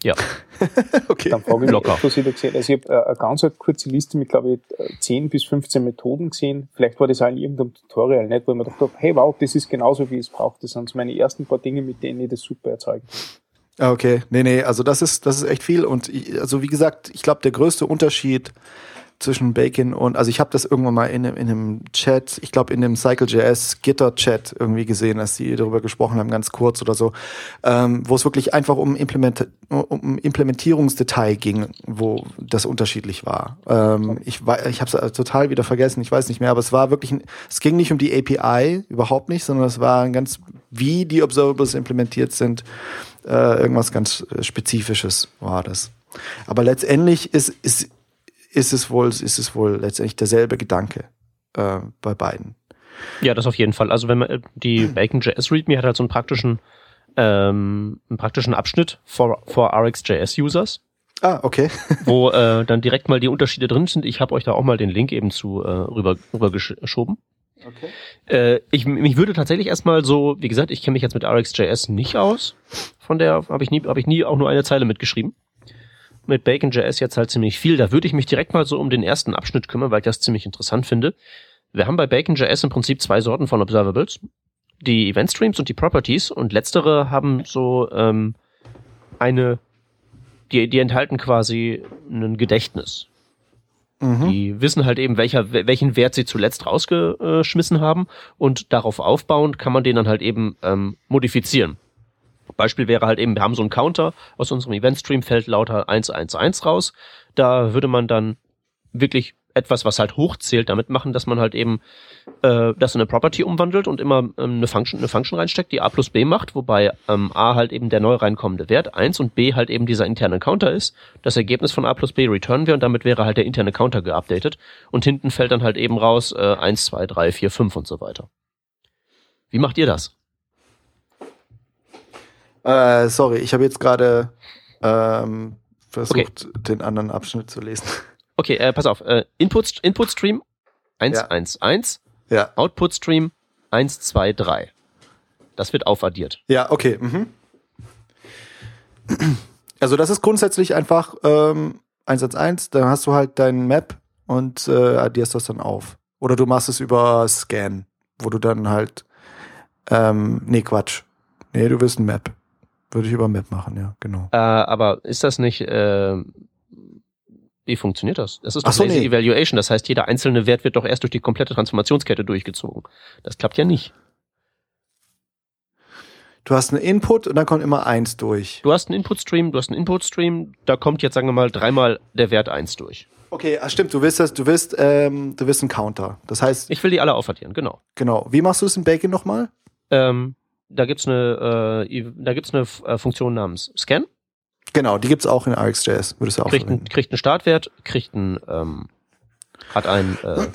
Ja. okay. Dann frage ich mich, Locker. was ich da gesehen habe. Also ich habe äh, eine ganz kurze Liste mit, glaube ich, äh, 10 bis 15 Methoden gesehen. Vielleicht war das auch in irgendeinem Tutorial nicht, wo ich mir gedacht habe, hey wow, das ist genauso, wie ich es brauche. Das sind so meine ersten paar Dinge, mit denen ich das super erzeuge. Ah, Okay, nee, nee, also das ist, das ist echt viel. Und ich, also wie gesagt, ich glaube, der größte Unterschied zwischen Bacon und, also ich habe das irgendwann mal in, einem- in einem Chat, ich glaube in dem Cycle.js Gitter-Chat irgendwie gesehen, dass die darüber gesprochen haben, ganz kurz oder so, ähm, wo es wirklich einfach um, Implement um Implementierungsdetail ging, wo das unterschiedlich war. Ähm, ich ich habe es total wieder vergessen, ich weiß nicht mehr, aber es war wirklich, ein, es ging nicht um die API, überhaupt nicht, sondern es war ein ganz, wie die Observables implementiert sind, äh, irgendwas ganz äh, Spezifisches war das. Aber letztendlich ist, ist, ist es wohl, ist es wohl letztendlich derselbe Gedanke äh, bei beiden. Ja, das auf jeden Fall. Also wenn man äh, die Bacon.js README hat halt so einen praktischen, ähm, einen praktischen Abschnitt for, for RxJS-Users, Ah, okay. wo äh, dann direkt mal die Unterschiede drin sind. Ich habe euch da auch mal den Link eben zu äh, rüber, rüber gesch geschoben. Okay. Äh, ich, mich würde tatsächlich erstmal so, wie gesagt, ich kenne mich jetzt mit RxJS nicht aus. Von der habe ich nie, habe ich nie auch nur eine Zeile mitgeschrieben. Mit Bacon.js jetzt halt ziemlich viel. Da würde ich mich direkt mal so um den ersten Abschnitt kümmern, weil ich das ziemlich interessant finde. Wir haben bei Bacon.js im Prinzip zwei Sorten von Observables. Die Event Streams und die Properties. Und letztere haben so ähm, eine, die, die enthalten quasi ein Gedächtnis. Mhm. Die wissen halt eben, welcher, welchen Wert sie zuletzt rausgeschmissen haben und darauf aufbauend kann man den dann halt eben ähm, modifizieren. Beispiel wäre halt eben, wir haben so einen Counter, aus unserem Eventstream fällt lauter 111 raus. Da würde man dann wirklich etwas, was halt hochzählt, damit machen, dass man halt eben äh, das in eine Property umwandelt und immer ähm, eine, Function, eine Function reinsteckt, die a plus b macht, wobei ähm, a halt eben der neu reinkommende Wert 1 und b halt eben dieser interne Counter ist. Das Ergebnis von a plus b returnen wir und damit wäre halt der interne Counter geupdatet und hinten fällt dann halt eben raus äh, 1, 2, 3, 4, 5 und so weiter. Wie macht ihr das? Äh, sorry, ich habe jetzt gerade ähm, versucht, den anderen Abschnitt zu lesen. Okay, äh, pass auf. Äh, Input, Input Stream 1, Ja. 1, 1, Ja, Output Stream 1, 2, 3. Das wird aufaddiert. ja, okay. Mhm. Also das ist grundsätzlich einfach ähm, 111, dann hast du halt dein Map und äh, addierst das dann auf. Oder du machst es über Scan, wo du dann halt ähm, nee, Quatsch. Nee, du willst ein Map. Würde ich über Map machen, ja, genau. Äh, aber ist das nicht, äh, wie funktioniert das? Das ist Ach doch so, Lazy nee. Evaluation. Das heißt, jeder einzelne Wert wird doch erst durch die komplette Transformationskette durchgezogen. Das klappt ja nicht. Du hast einen Input und dann kommt immer eins durch. Du hast einen Input-Stream, du hast einen Input-Stream, da kommt jetzt, sagen wir mal, dreimal der Wert 1 durch. Okay, ah, stimmt, du willst das, du willst, ähm, du willst einen Counter. Das heißt, Ich will die alle aufaddieren, genau. genau. Wie machst du es in Bacon nochmal? Ähm, da gibt's eine, äh, da gibt's eine äh, Funktion namens Scan. Genau, die gibt's auch in RxJS, würdest du auch kriegt, verwenden. kriegt einen Startwert, kriegt einen, ähm, hat einen, äh,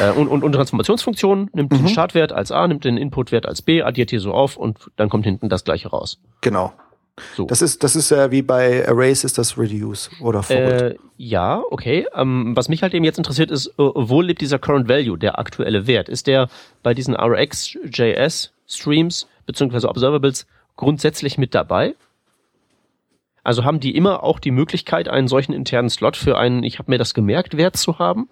äh, und, und, und Transformationsfunktion, nimmt Mhm. den Startwert als A, nimmt den Inputwert als B, addiert hier so auf und dann kommt hinten das gleiche raus. Genau. So. Das ist, das ist äh, wie bei Arrays ist das Reduce oder Forward. Äh, ja, okay. Ähm, was mich halt eben jetzt interessiert ist, äh, wo lebt dieser Current Value, der aktuelle Wert? Ist der bei diesen RxJS Streams beziehungsweise Observables grundsätzlich mit dabei? Also haben die immer auch die Möglichkeit, einen solchen internen Slot für einen, ich habe mir das gemerkt, Wert zu haben?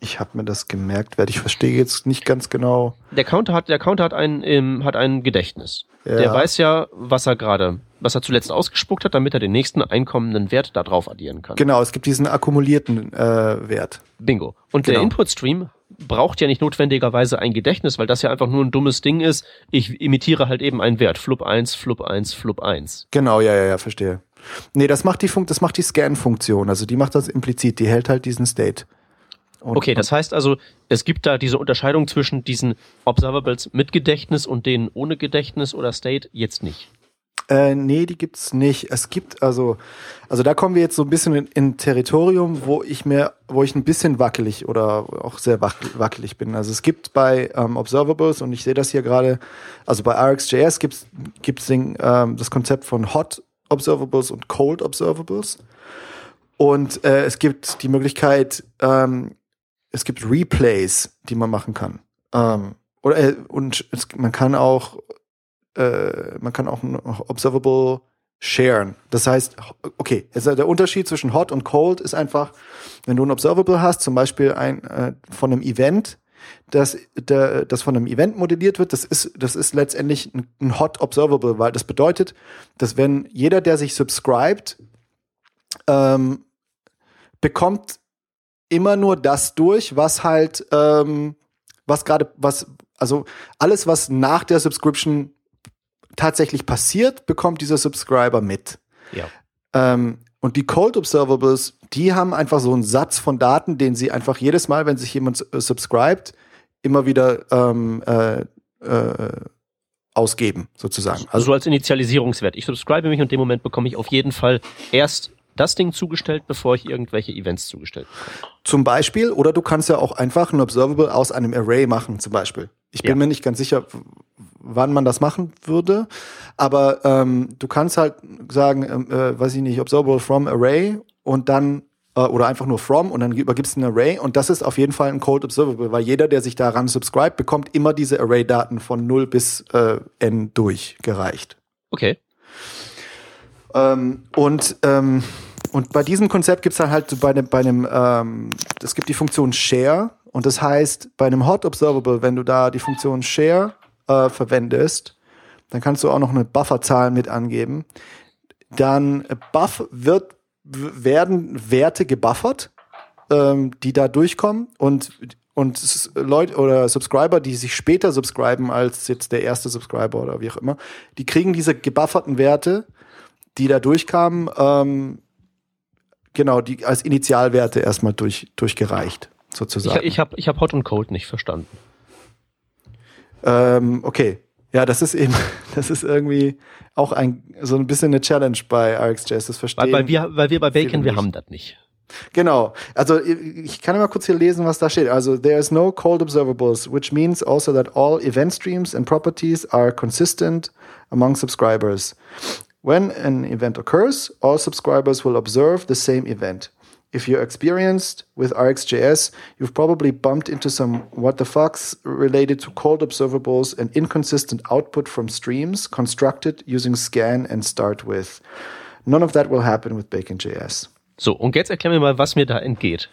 ich habe mir das gemerkt, weil ich verstehe jetzt nicht ganz genau. Der Counter hat, der Counter hat ein, ähm, hat ein Gedächtnis. Ja. Der weiß ja, was er gerade, was er zuletzt ausgespuckt hat, damit er den nächsten einkommenden Wert da drauf addieren kann. Genau, es gibt diesen akkumulierten äh, Wert. Bingo. Und der Genau. Input-Stream braucht ja nicht notwendigerweise ein Gedächtnis, weil das ja einfach nur ein dummes Ding ist. Ich imitiere halt eben einen Wert. Flup 1, Flup 1, Flup 1. Genau, ja, ja, ja, verstehe. Nee, das macht die Funk das macht die Scan-Funktion. Also die macht das implizit, die hält halt diesen State. Und, Okay, das heißt also, es gibt da diese Unterscheidung zwischen diesen Observables mit Gedächtnis und denen ohne Gedächtnis oder State jetzt nicht. Äh, nee, die gibt's nicht. Es gibt also, also da kommen wir jetzt so ein bisschen in, in Territorium, wo ich mir, wo ich ein bisschen wackelig oder auch sehr wac- wackelig bin. Also es gibt bei ähm, Observables und ich sehe das hier gerade, also bei RxJS gibt's gibt's den, ähm, das Konzept von Hot Observables und Cold Observables. Und äh, es gibt die Möglichkeit, ähm, es gibt Replays, die man machen kann. Ähm, oder äh, und es, man kann auch äh, man kann auch ein Observable sharen. Das heißt, okay, also der Unterschied zwischen Hot und Cold ist einfach, wenn du ein Observable hast, zum Beispiel ein äh, von einem Event, das, der, das von einem Event modelliert wird, das ist, das ist letztendlich ein, ein Hot Observable, weil das bedeutet, dass wenn jeder, der sich subscribt, ähm, bekommt immer nur das durch, was halt, ähm, was gerade, was, also alles, was nach der Subscription tatsächlich passiert, bekommt dieser Subscriber mit. Ja. Ähm, und die Cold Observables, die haben einfach so einen Satz von Daten, den sie einfach jedes Mal, wenn sich jemand äh, subscribt, immer wieder ähm, äh, äh, ausgeben, sozusagen. Also so als Initialisierungswert. Ich subscribe mich und in dem Moment bekomme ich auf jeden Fall erst das Ding zugestellt, bevor ich irgendwelche Events zugestellt bekomme. Zum Beispiel, oder du kannst ja auch einfach ein Observable aus einem Array machen, zum Beispiel. Ich bin Ja. mir nicht ganz sicher, wann man das machen würde, aber ähm, du kannst halt sagen, ähm, äh, weiß ich nicht, Observable from Array und dann äh, oder einfach nur from und dann übergibst du ein Array und das ist auf jeden Fall ein Cold Observable, weil jeder, der sich daran subscribt, bekommt immer diese Array-Daten von 0 bis äh, n durchgereicht. Okay. Ähm, und, ähm, und bei diesem Konzept gibt es dann halt so bei einem, bei einem ähm, es gibt die Funktion Share und das heißt, bei einem Hot Observable, wenn du da die Funktion Share äh, verwendest, dann kannst du auch noch eine Bufferzahl mit angeben. Dann äh, buff wird, werden Werte gebuffert, ähm, die da durchkommen und und Leute oder Subscriber, die sich später subscriben als jetzt der erste Subscriber oder wie auch immer, die kriegen diese gebufferten Werte die da durchkamen, ähm, genau, die als Initialwerte erstmal durch, durchgereicht, Ich, sozusagen. ich habe ich hab Hot und Cold nicht verstanden. ähm, okay. Ja, das ist eben, das ist irgendwie auch ein, so ein bisschen eine Challenge bei RxJS, das verstehen. Weil, weil, wir, weil wir bei Bacon, wir haben das nicht. Genau. Also ich kann mal kurz hier lesen, was da steht. Also there is no cold observables, which means also that all event streams and properties are consistent among subscribers. When an event occurs, all subscribers will observe the same event. If you're experienced with RxJS, you've probably bumped into some what the fucks related to cold observables and inconsistent output from streams constructed using scan and start with. None of that will happen with Bacon.js. So, und jetzt erklär mir mal, was mir da entgeht.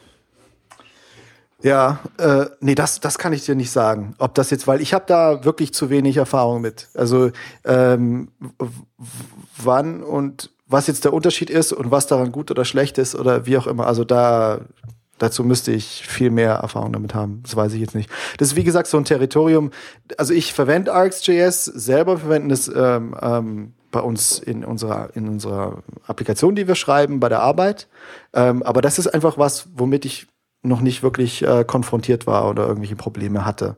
Ja, äh, nee, das, das kann ich dir nicht sagen. Ob das jetzt, weil ich habe da wirklich zu wenig Erfahrung mit. Also ähm, wann und was jetzt der Unterschied ist und was daran gut oder schlecht ist oder wie auch immer. Also da dazu müsste ich viel mehr Erfahrung damit haben. Das weiß ich jetzt nicht. Das ist wie gesagt so ein Territorium. Also ich verwende ArcsJS, selber verwenden es ähm, ähm, bei uns in unserer in unserer Applikation, die wir schreiben, bei der Arbeit. Ähm, aber das ist einfach was, womit ich noch nicht wirklich äh, konfrontiert war oder irgendwelche Probleme hatte.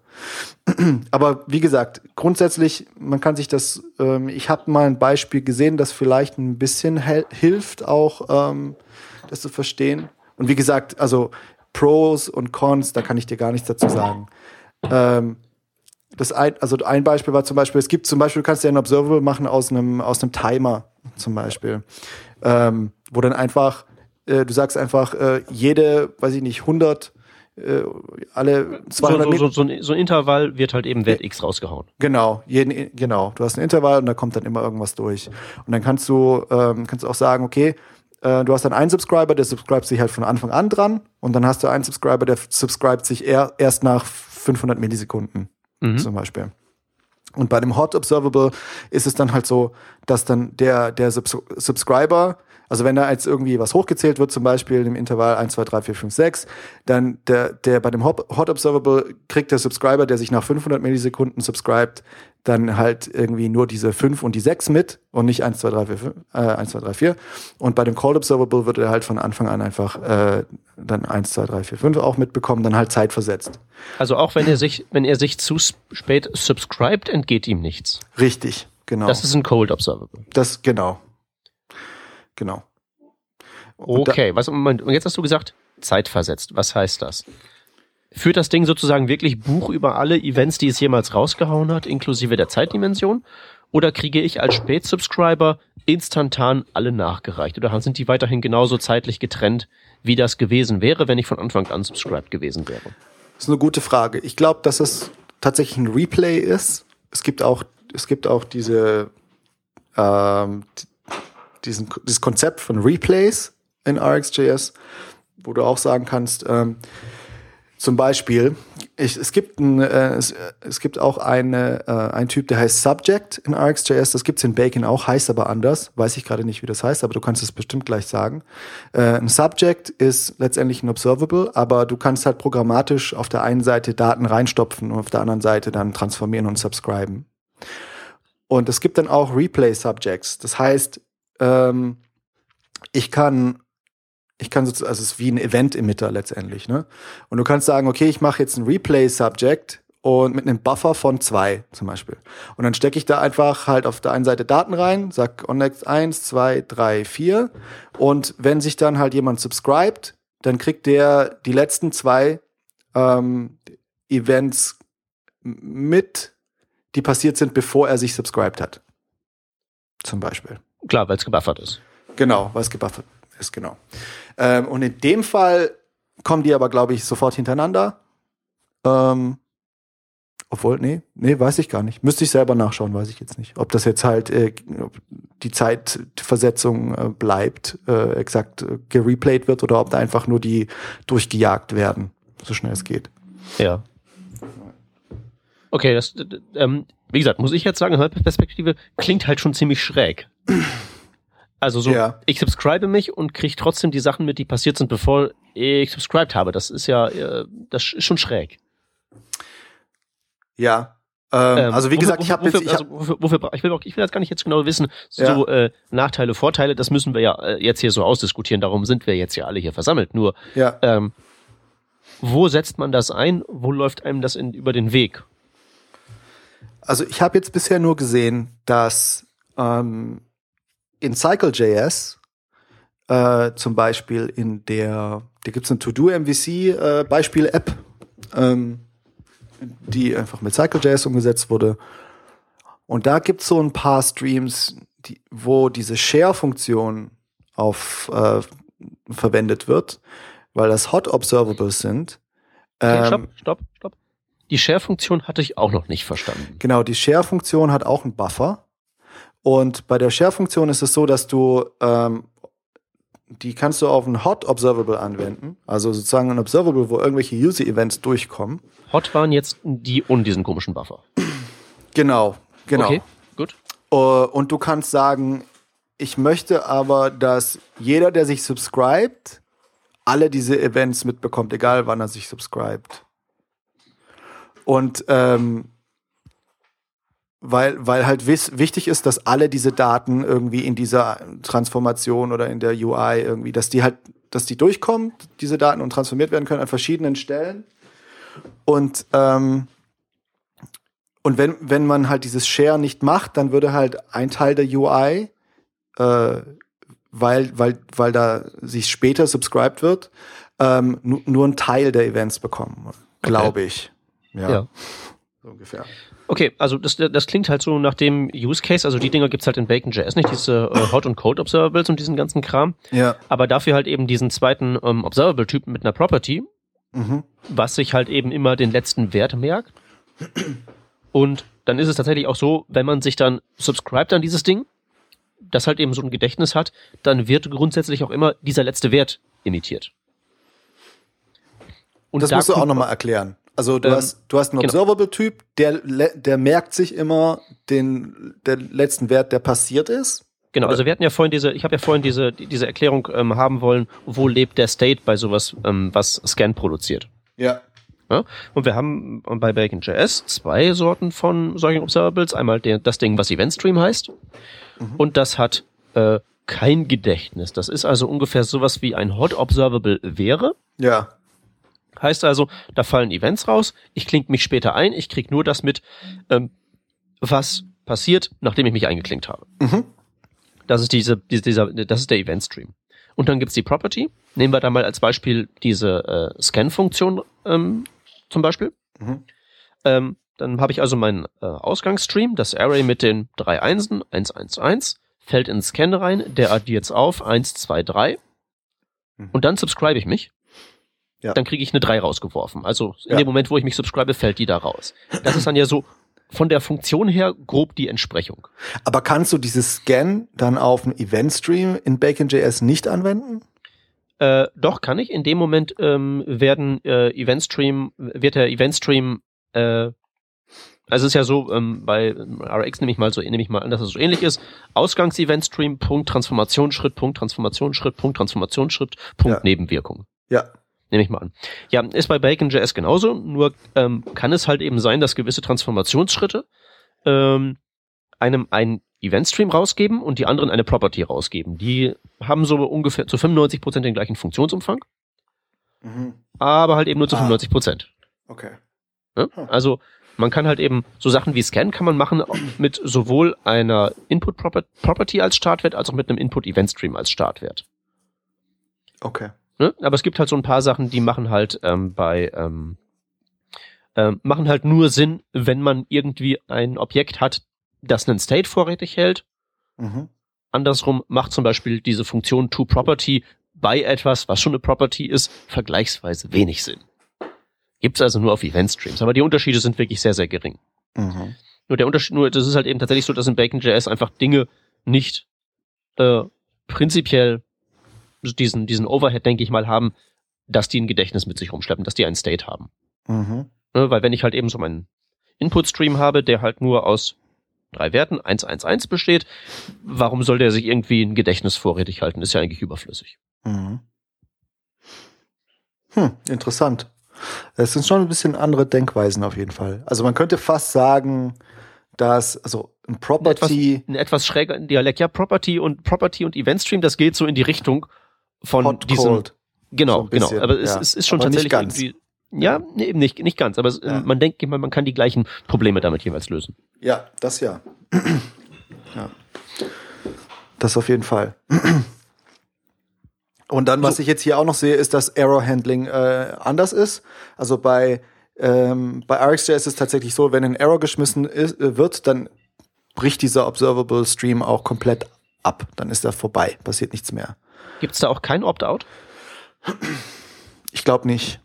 Aber wie gesagt, grundsätzlich, man kann sich das, ähm, ich habe mal ein Beispiel gesehen, das vielleicht ein bisschen hilft, auch ähm, das zu verstehen. Und wie gesagt, also Pros und Cons, da kann ich dir gar nichts dazu sagen. Ähm, das ein, also ein Beispiel war zum Beispiel, es gibt zum Beispiel, du kannst dir ein Observable machen aus einem, aus einem Timer zum Beispiel, ähm, wo dann einfach, äh, du sagst einfach, äh, jede, weiß ich nicht, 100, äh, alle So, 200 so, Meter, so, so, ein, so ein Intervall wird halt eben Wert X rausgehauen. Genau, jeden, genau. Du hast ein Intervall und da kommt dann immer irgendwas durch. Und dann kannst du, ähm, kannst du auch sagen, okay, äh, du hast dann einen Subscriber, der subscribt sich halt von Anfang an dran. Und dann hast du einen Subscriber, der subscribt sich eher, erst nach 500 Millisekunden Mhm. zum Beispiel. Und bei dem Hot Observable ist es dann halt so, dass dann der, der Subs Subscriber, also wenn da jetzt irgendwie was hochgezählt wird, zum Beispiel im Intervall 1, 2, 3, 4, 5, 6, dann der, der bei dem Hot, Observable kriegt der Subscriber, der sich nach 500 Millisekunden subscribt, dann halt irgendwie nur diese 5 und die 6 mit und nicht 1, 2, 3, 4, 5, äh, 1, 2, 3, 4. Und bei dem Cold Observable wird er halt von Anfang an einfach äh, dann 1, 2, 3, 4, 5 auch mitbekommen, dann halt zeitversetzt. Also auch wenn er sich, wenn er sich zu sp- spät subscribt, entgeht ihm nichts. Richtig, genau. Das ist ein Cold Observable. Das, genau. Genau. Und Okay, was, Moment, und jetzt hast du gesagt, zeitversetzt. Was heißt das? Führt das Ding sozusagen wirklich Buch über alle Events, die es jemals rausgehauen hat, inklusive der Zeitdimension? Oder kriege ich als Spätsubscriber instantan alle nachgereicht? Oder sind die weiterhin genauso zeitlich getrennt, wie das gewesen wäre, wenn ich von Anfang an subscribed gewesen wäre? Das ist eine gute Frage. Ich glaube, dass es tatsächlich ein Replay ist. Es gibt auch es gibt auch diese, ähm, diesen, dieses Konzept von Replays in RxJS, wo du auch sagen kannst, ähm, zum Beispiel, ich, es, gibt ein, äh, es, es gibt auch eine, äh, ein Typ, der heißt Subject in RxJS. Das gibt's in Bacon auch, heißt aber anders. Weiß ich gerade nicht, wie das heißt, aber du kannst es bestimmt gleich sagen. Äh, ein Subject ist letztendlich ein Observable, aber du kannst halt programmatisch auf der einen Seite Daten reinstopfen und auf der anderen Seite dann transformieren und subscriben. Und es gibt dann auch Replay Subjects. Das heißt, ähm, ich kann ich kann sozusagen, also es ist wie ein Event-Emitter letztendlich, ne? Und du kannst sagen, okay, ich mache jetzt ein Replay-Subject und mit einem Buffer von zwei zum Beispiel. Und dann stecke ich da einfach halt auf der einen Seite Daten rein, sag onNext 1, 2, 3, 4. Und wenn sich dann halt jemand subscribt, dann kriegt der die letzten zwei ähm, Events mit, die passiert sind, bevor er sich subscribed hat. Zum Beispiel. Klar, weil es gebuffert ist. Genau, weil es gebuffert ist, genau. Ähm, und in dem Fall kommen die aber, glaube ich, sofort hintereinander. Ähm, obwohl, nee, nee, weiß ich gar nicht. Müsste ich selber nachschauen, weiß ich jetzt nicht. Ob das jetzt halt äh, die Zeitversetzung äh, bleibt, äh, exakt äh, gereplayed wird oder ob da einfach nur die durchgejagt werden, so schnell es geht. Ja. Okay, das, ähm, wie gesagt, muss ich jetzt sagen, Perspektive klingt halt schon ziemlich schräg. Also so, ja. ich subscribe mich und kriege trotzdem die Sachen mit, die passiert sind, bevor ich subscribed habe. Das ist ja, äh, das ist schon schräg. Ja. Ähm, ähm, also wie wofür, gesagt, ich habe jetzt, ich, also wofür, wofür, ich will auch, ich will jetzt gar nicht jetzt genau wissen, so ja. äh, Nachteile, Vorteile, das müssen wir ja äh, jetzt hier so ausdiskutieren. Darum sind wir jetzt ja alle hier versammelt. Nur, ja. ähm, wo setzt man das ein? Wo läuft einem das in, über den Weg? Also ich habe jetzt bisher nur gesehen, dass ähm, in CycleJS, äh, zum Beispiel in der, da gibt's eine To-Do-MVC-Beispiel-App, äh, ähm, die einfach mit CycleJS umgesetzt wurde. Und da gibt's so ein paar Streams, die, wo diese Share-Funktion auf äh, verwendet wird, weil das Hot Observables sind. Ähm, stopp, stopp, stopp. Die Share-Funktion hatte ich auch noch nicht verstanden. Genau, die Share-Funktion hat auch einen Buffer. Und bei der Share-Funktion ist es so, dass du ähm, die kannst du auf ein Hot Observable anwenden, also sozusagen ein Observable, wo irgendwelche User-Events durchkommen. Hot waren jetzt die und diesen komischen Buffer. Genau, genau. Okay, gut. Uh, und du kannst sagen, ich möchte aber, dass jeder, der sich subscribt, alle diese Events mitbekommt, egal wann er sich subscribt. Und ähm, weil, weil halt wichtig ist, dass alle diese Daten irgendwie in dieser Transformation oder in der UI irgendwie, dass die halt, dass die durchkommen, diese Daten und transformiert werden können an verschiedenen Stellen. Und, ähm, und wenn, wenn man halt dieses Share nicht macht, dann würde halt ein Teil der UI, äh, weil, weil, weil da sich später subscribed wird, ähm, nur, nur ein Teil der Events bekommen, glaube okay. ich. Ja. ja. So ungefähr. Okay, also das, das klingt halt so nach dem Use Case. Also die Dinger gibt's halt in Bacon.js nicht, diese äh, Hot und Cold Observables und diesen ganzen Kram. Ja. Aber dafür halt eben diesen zweiten ähm, Observable-Typ mit einer Property, mhm. was sich halt eben immer den letzten Wert merkt. Und dann ist es tatsächlich auch so, wenn man sich dann subscribt an dieses Ding, das halt eben so ein Gedächtnis hat, dann wird grundsätzlich auch immer dieser letzte Wert imitiert. Und das da musst du auch nochmal erklären. Also du ähm, hast du hast einen genau. Observable-Typ, der der merkt sich immer den der letzten Wert, der passiert ist. Genau, Oder? also wir hatten ja vorhin diese, ich habe ja vorhin diese diese Erklärung ähm, haben wollen, wo lebt der State bei sowas, ähm, was Scan produziert. Ja. ja. Und wir haben bei Bacon.js zwei Sorten von solchen Observables. Einmal der, das Ding, was EventStream heißt, mhm. und das hat äh, kein Gedächtnis. Das ist also ungefähr sowas wie ein Hot Observable wäre. Ja. Heißt also, da fallen Events raus, ich klinge mich später ein, ich krieg nur das mit, ähm, was passiert, nachdem ich mich eingeklinkt habe. Mhm. Das ist diese, diese, dieser, das ist der Event Stream. Und dann gibt's die Property. Nehmen wir da mal als Beispiel diese äh, Scan-Funktion ähm, zum Beispiel. Mhm. Ähm, dann habe ich also meinen äh, Ausgangsstream, das Array mit den drei Einsen, 1, 1, 1, fällt in Scan rein, der addiert's auf, 1, 2, 3. Mhm. Und dann subscribe ich mich ja. dann kriege ich eine 3 rausgeworfen. Also in ja. dem Moment, wo ich mich subscribe, fällt die da raus. Das ist dann ja so von der Funktion her grob die Entsprechung. Aber kannst du dieses Scan dann auf dem Event-Stream in Bacon.js nicht anwenden? Äh, doch, kann ich. In dem Moment ähm, werden äh, Event-Stream, wird der Event-Stream äh, also es ist ja so, ähm, bei RX nehme ich mal so, nehme ich mal an, dass es so ähnlich ist. Ausgangs-Event-Stream, Punkt, Transformationsschritt, Punkt, Transformationsschritt, Punkt, Transformationsschritt, Punkt, Ja. Nebenwirkung. Ja. Nehme ich mal an. Ja, ist bei Bacon.js genauso, nur ähm, kann es halt eben sein, dass gewisse Transformationsschritte ähm, einem einen Event-Stream rausgeben und die anderen eine Property rausgeben. Die haben so ungefähr zu 95% den gleichen Funktionsumfang, Mhm. aber halt eben nur zu Ah. 95%. Okay. Ne? Hm. Also man kann halt eben so Sachen wie Scan kann man machen mit sowohl einer Input Proper- Property als Startwert als auch mit einem Input Event Stream als Startwert. Okay. Ne? Aber es gibt halt so ein paar Sachen, die machen halt ähm, bei ähm, ähm, machen halt nur Sinn, wenn man irgendwie ein Objekt hat, das einen State vorrätig hält. Mhm. Andersrum macht zum Beispiel diese Funktion toProperty bei etwas, was schon eine Property ist, vergleichsweise wenig Sinn. Gibt's also nur auf Event Streams, aber die Unterschiede sind wirklich sehr, sehr gering. Mhm. Nur der Unterschied, nur das ist halt eben tatsächlich so, dass in Bacon.js einfach Dinge nicht äh, prinzipiell diesen, diesen Overhead, denke ich mal, haben, dass die ein Gedächtnis mit sich rumschleppen, dass die einen State haben. Mhm. Ne, weil wenn ich halt eben so meinen Input-Stream habe, der halt nur aus drei Werten, 1, 1, 1 besteht, warum soll der sich irgendwie ein Gedächtnis vorrätig halten? Ist ja eigentlich überflüssig. Mhm. Hm, interessant. Es sind schon ein bisschen andere Denkweisen auf jeden Fall. Also man könnte fast sagen, dass also ein Property Ein etwas schräger Dialekt, ja, Property und Property und Event Stream, das geht so in die Richtung von hot diesem cold. Genau, So bisschen, genau. Aber es, ja. es ist schon Aber tatsächlich ganz. irgendwie. Ja, nee, eben nicht, nicht ganz, aber es, Ja. man denkt immer, man kann die gleichen Probleme damit jeweils lösen. Ja, das ja. ja. Das auf jeden Fall. Und dann, was ich jetzt hier auch noch sehe, ist, dass Error Handling äh, anders ist. Also bei, ähm, bei RxJS ist es tatsächlich so, wenn ein Error geschmissen ist, äh, wird, dann bricht dieser Observable Stream auch komplett ab. Dann ist er vorbei, passiert nichts mehr. Gibt es da auch kein Opt-out? Ich glaube nicht.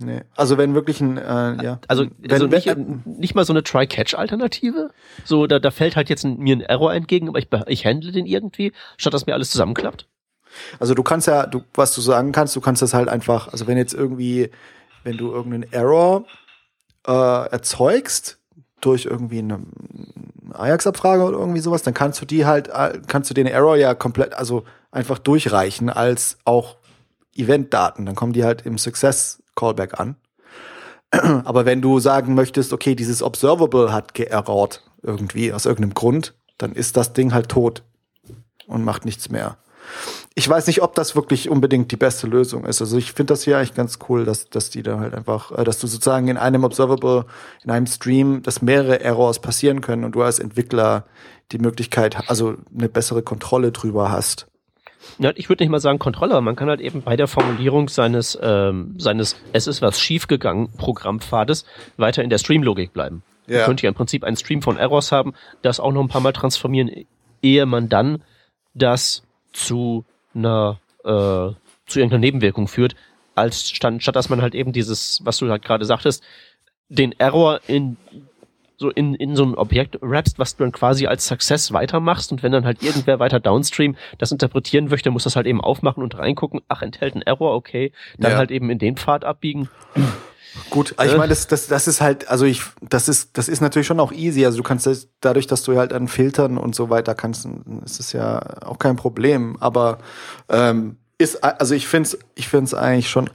Nee. Also wenn wirklich ein, äh, ja. Also, wenn, also nicht, wenn, nicht mal so eine Try-Catch-Alternative? So, da, da fällt halt jetzt ein, mir ein Error entgegen, aber ich, ich handle den irgendwie, statt dass mir alles zusammenklappt? Also du kannst ja, du, was du sagen kannst, du kannst das halt einfach, also wenn jetzt irgendwie, wenn du irgendeinen Error äh, erzeugst durch irgendwie eine Ajax-Abfrage oder irgendwie sowas, dann kannst du die halt, äh, kannst du den Error ja komplett, also einfach durchreichen als auch Event-Daten. Dann kommen die halt im Success-Callback an. Aber wenn du sagen möchtest, okay, dieses Observable hat geerrort irgendwie aus irgendeinem Grund, dann ist das Ding halt tot und macht nichts mehr. Ich weiß nicht, ob das wirklich unbedingt die beste Lösung ist. Also ich finde das hier eigentlich ganz cool, dass, dass die da halt einfach, äh, dass du sozusagen in einem Observable, in einem Stream, dass mehrere Errors passieren können und du als Entwickler die Möglichkeit, also eine bessere Kontrolle drüber hast. Ja, ich würde nicht mal sagen Controller, man kann halt eben bei der Formulierung seines, ähm, seines Es ist was schiefgegangen Programmpfades weiter in der Stream-Logik bleiben. Ja. Man könnte ja im Prinzip einen Stream von Errors haben, das auch noch ein paar Mal transformieren, ehe man dann das zu einer, äh, zu irgendeiner Nebenwirkung führt, als stand, statt dass man halt eben dieses, was du halt gerade sagtest, den Error in so in, in so ein Objekt rappst, was du dann quasi als Success weitermachst und wenn dann halt irgendwer weiter downstream das interpretieren möchte, muss das halt eben aufmachen und reingucken, ach, enthält ein Error, okay, dann Ja. halt eben in den Pfad abbiegen. Gut, ich Äh. meine, das, das, das ist halt, also ich, das ist, das ist natürlich schon auch easy. Also du kannst das, dadurch, dass du halt an Filtern und so weiter kannst, ist es ja auch kein Problem. Aber ähm, ist, also ich finde es, ich finde es eigentlich schon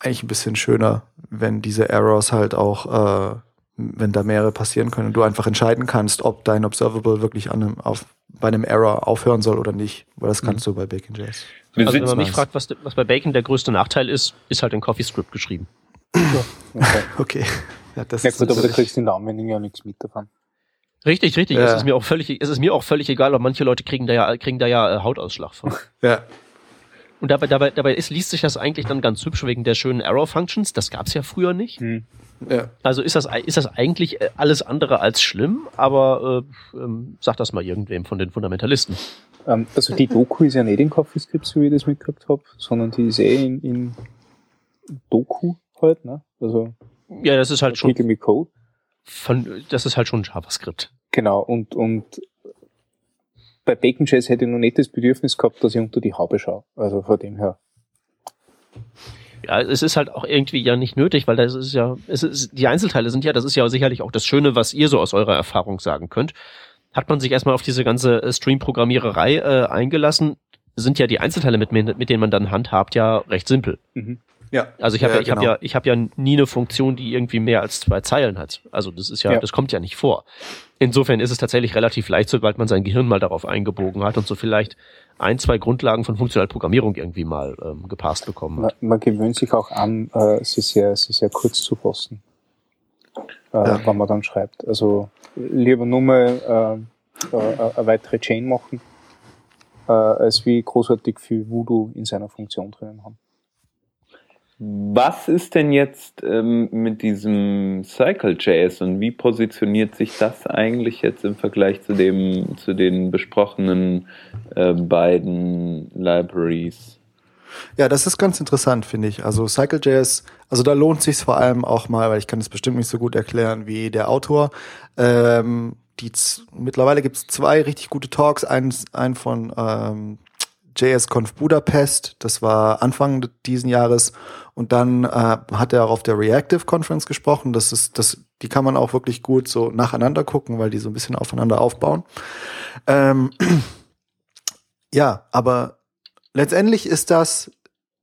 eigentlich ein bisschen schöner, wenn diese Errors halt auch, äh, wenn da mehrere passieren können und du einfach entscheiden kannst, ob dein Observable wirklich an einem, auf, bei einem Error aufhören soll oder nicht. Weil das kannst du bei Bacon.js. Also wenn man mich fragt, was, was bei Bacon der größte Nachteil ist, ist halt ein CoffeeScript geschrieben. Okay. Okay. Ja, das Ja gut, aber da natürlich- kriegst du in der Anwendung ja nichts mit davon. Richtig, richtig. Ja. Es ist mir auch völlig, es ist mir auch völlig egal, ob manche Leute kriegen da ja, kriegen da ja äh, Hautausschlag von. ja. Und dabei, dabei, dabei ist, liest sich das eigentlich dann ganz hübsch wegen der schönen Arrow-Functions. Das gab's ja früher nicht. Hm. ja. Also ist das, ist das eigentlich äh, alles andere als schlimm, aber äh, ähm, sag das mal irgendwem von den Fundamentalisten. Ähm, also die Doku ist ja nicht in CoffeeScript, so wie ich das mitgekriegt habe, sondern die ist eh in, in Doku halt, ne? Also Ja, das ist halt schon Code. von, das ist halt schon JavaScript. Genau, und, und bei Bacon.js hätte ich noch nicht das Bedürfnis gehabt, dass ich unter die Haube schaue. Also von dem her. Ja, es ist halt auch irgendwie ja nicht nötig, weil das ist ja, es ist, die Einzelteile sind ja, das ist ja sicherlich auch das Schöne, was ihr so aus eurer Erfahrung sagen könnt. Hat man sich erstmal auf diese ganze äh, Stream-Programmiererei äh, eingelassen, sind ja die Einzelteile, mit, mit denen man dann handhabt, ja recht simpel. Mhm. Ja. Also ich habe ja, Ja, ich habe genau. ja, ich habe ja nie eine Funktion, die irgendwie mehr als zwei Zeilen hat. Also das ist ja, Ja. das kommt ja nicht vor. Insofern ist es tatsächlich relativ leicht, sobald man sein Gehirn mal darauf eingebogen hat und so vielleicht ein, zwei Grundlagen von funktionaler Programmierung irgendwie mal ähm, gepasst bekommen Man, hat. man gewöhnt sich auch an, äh, sie, sehr, sie sehr kurz zu fassen, äh, Ja. wenn man dann schreibt. Also lieber nur mal äh, äh, eine weitere Chain machen, äh, als wie großartig viel Voodoo in seiner Funktion drinnen haben. Was ist denn jetzt ähm, mit diesem Cycle.js und wie positioniert sich das eigentlich jetzt im Vergleich zu dem zu den besprochenen äh, beiden Libraries? Ja, das ist ganz interessant, finde ich. Also Cycle.js, also da lohnt sich vor allem auch mal, weil ich kann es bestimmt nicht so gut erklären wie der Autor. Ähm, die mittlerweile gibt es zwei richtig gute Talks, einen von ähm, JSConf Budapest, das war Anfang diesen Jahres, und dann äh, hat er auch auf der Reactive Conference gesprochen. Das ist, das, die kann man auch wirklich gut so nacheinander gucken, weil die so ein bisschen aufeinander aufbauen. Ähm, ja, aber letztendlich ist das,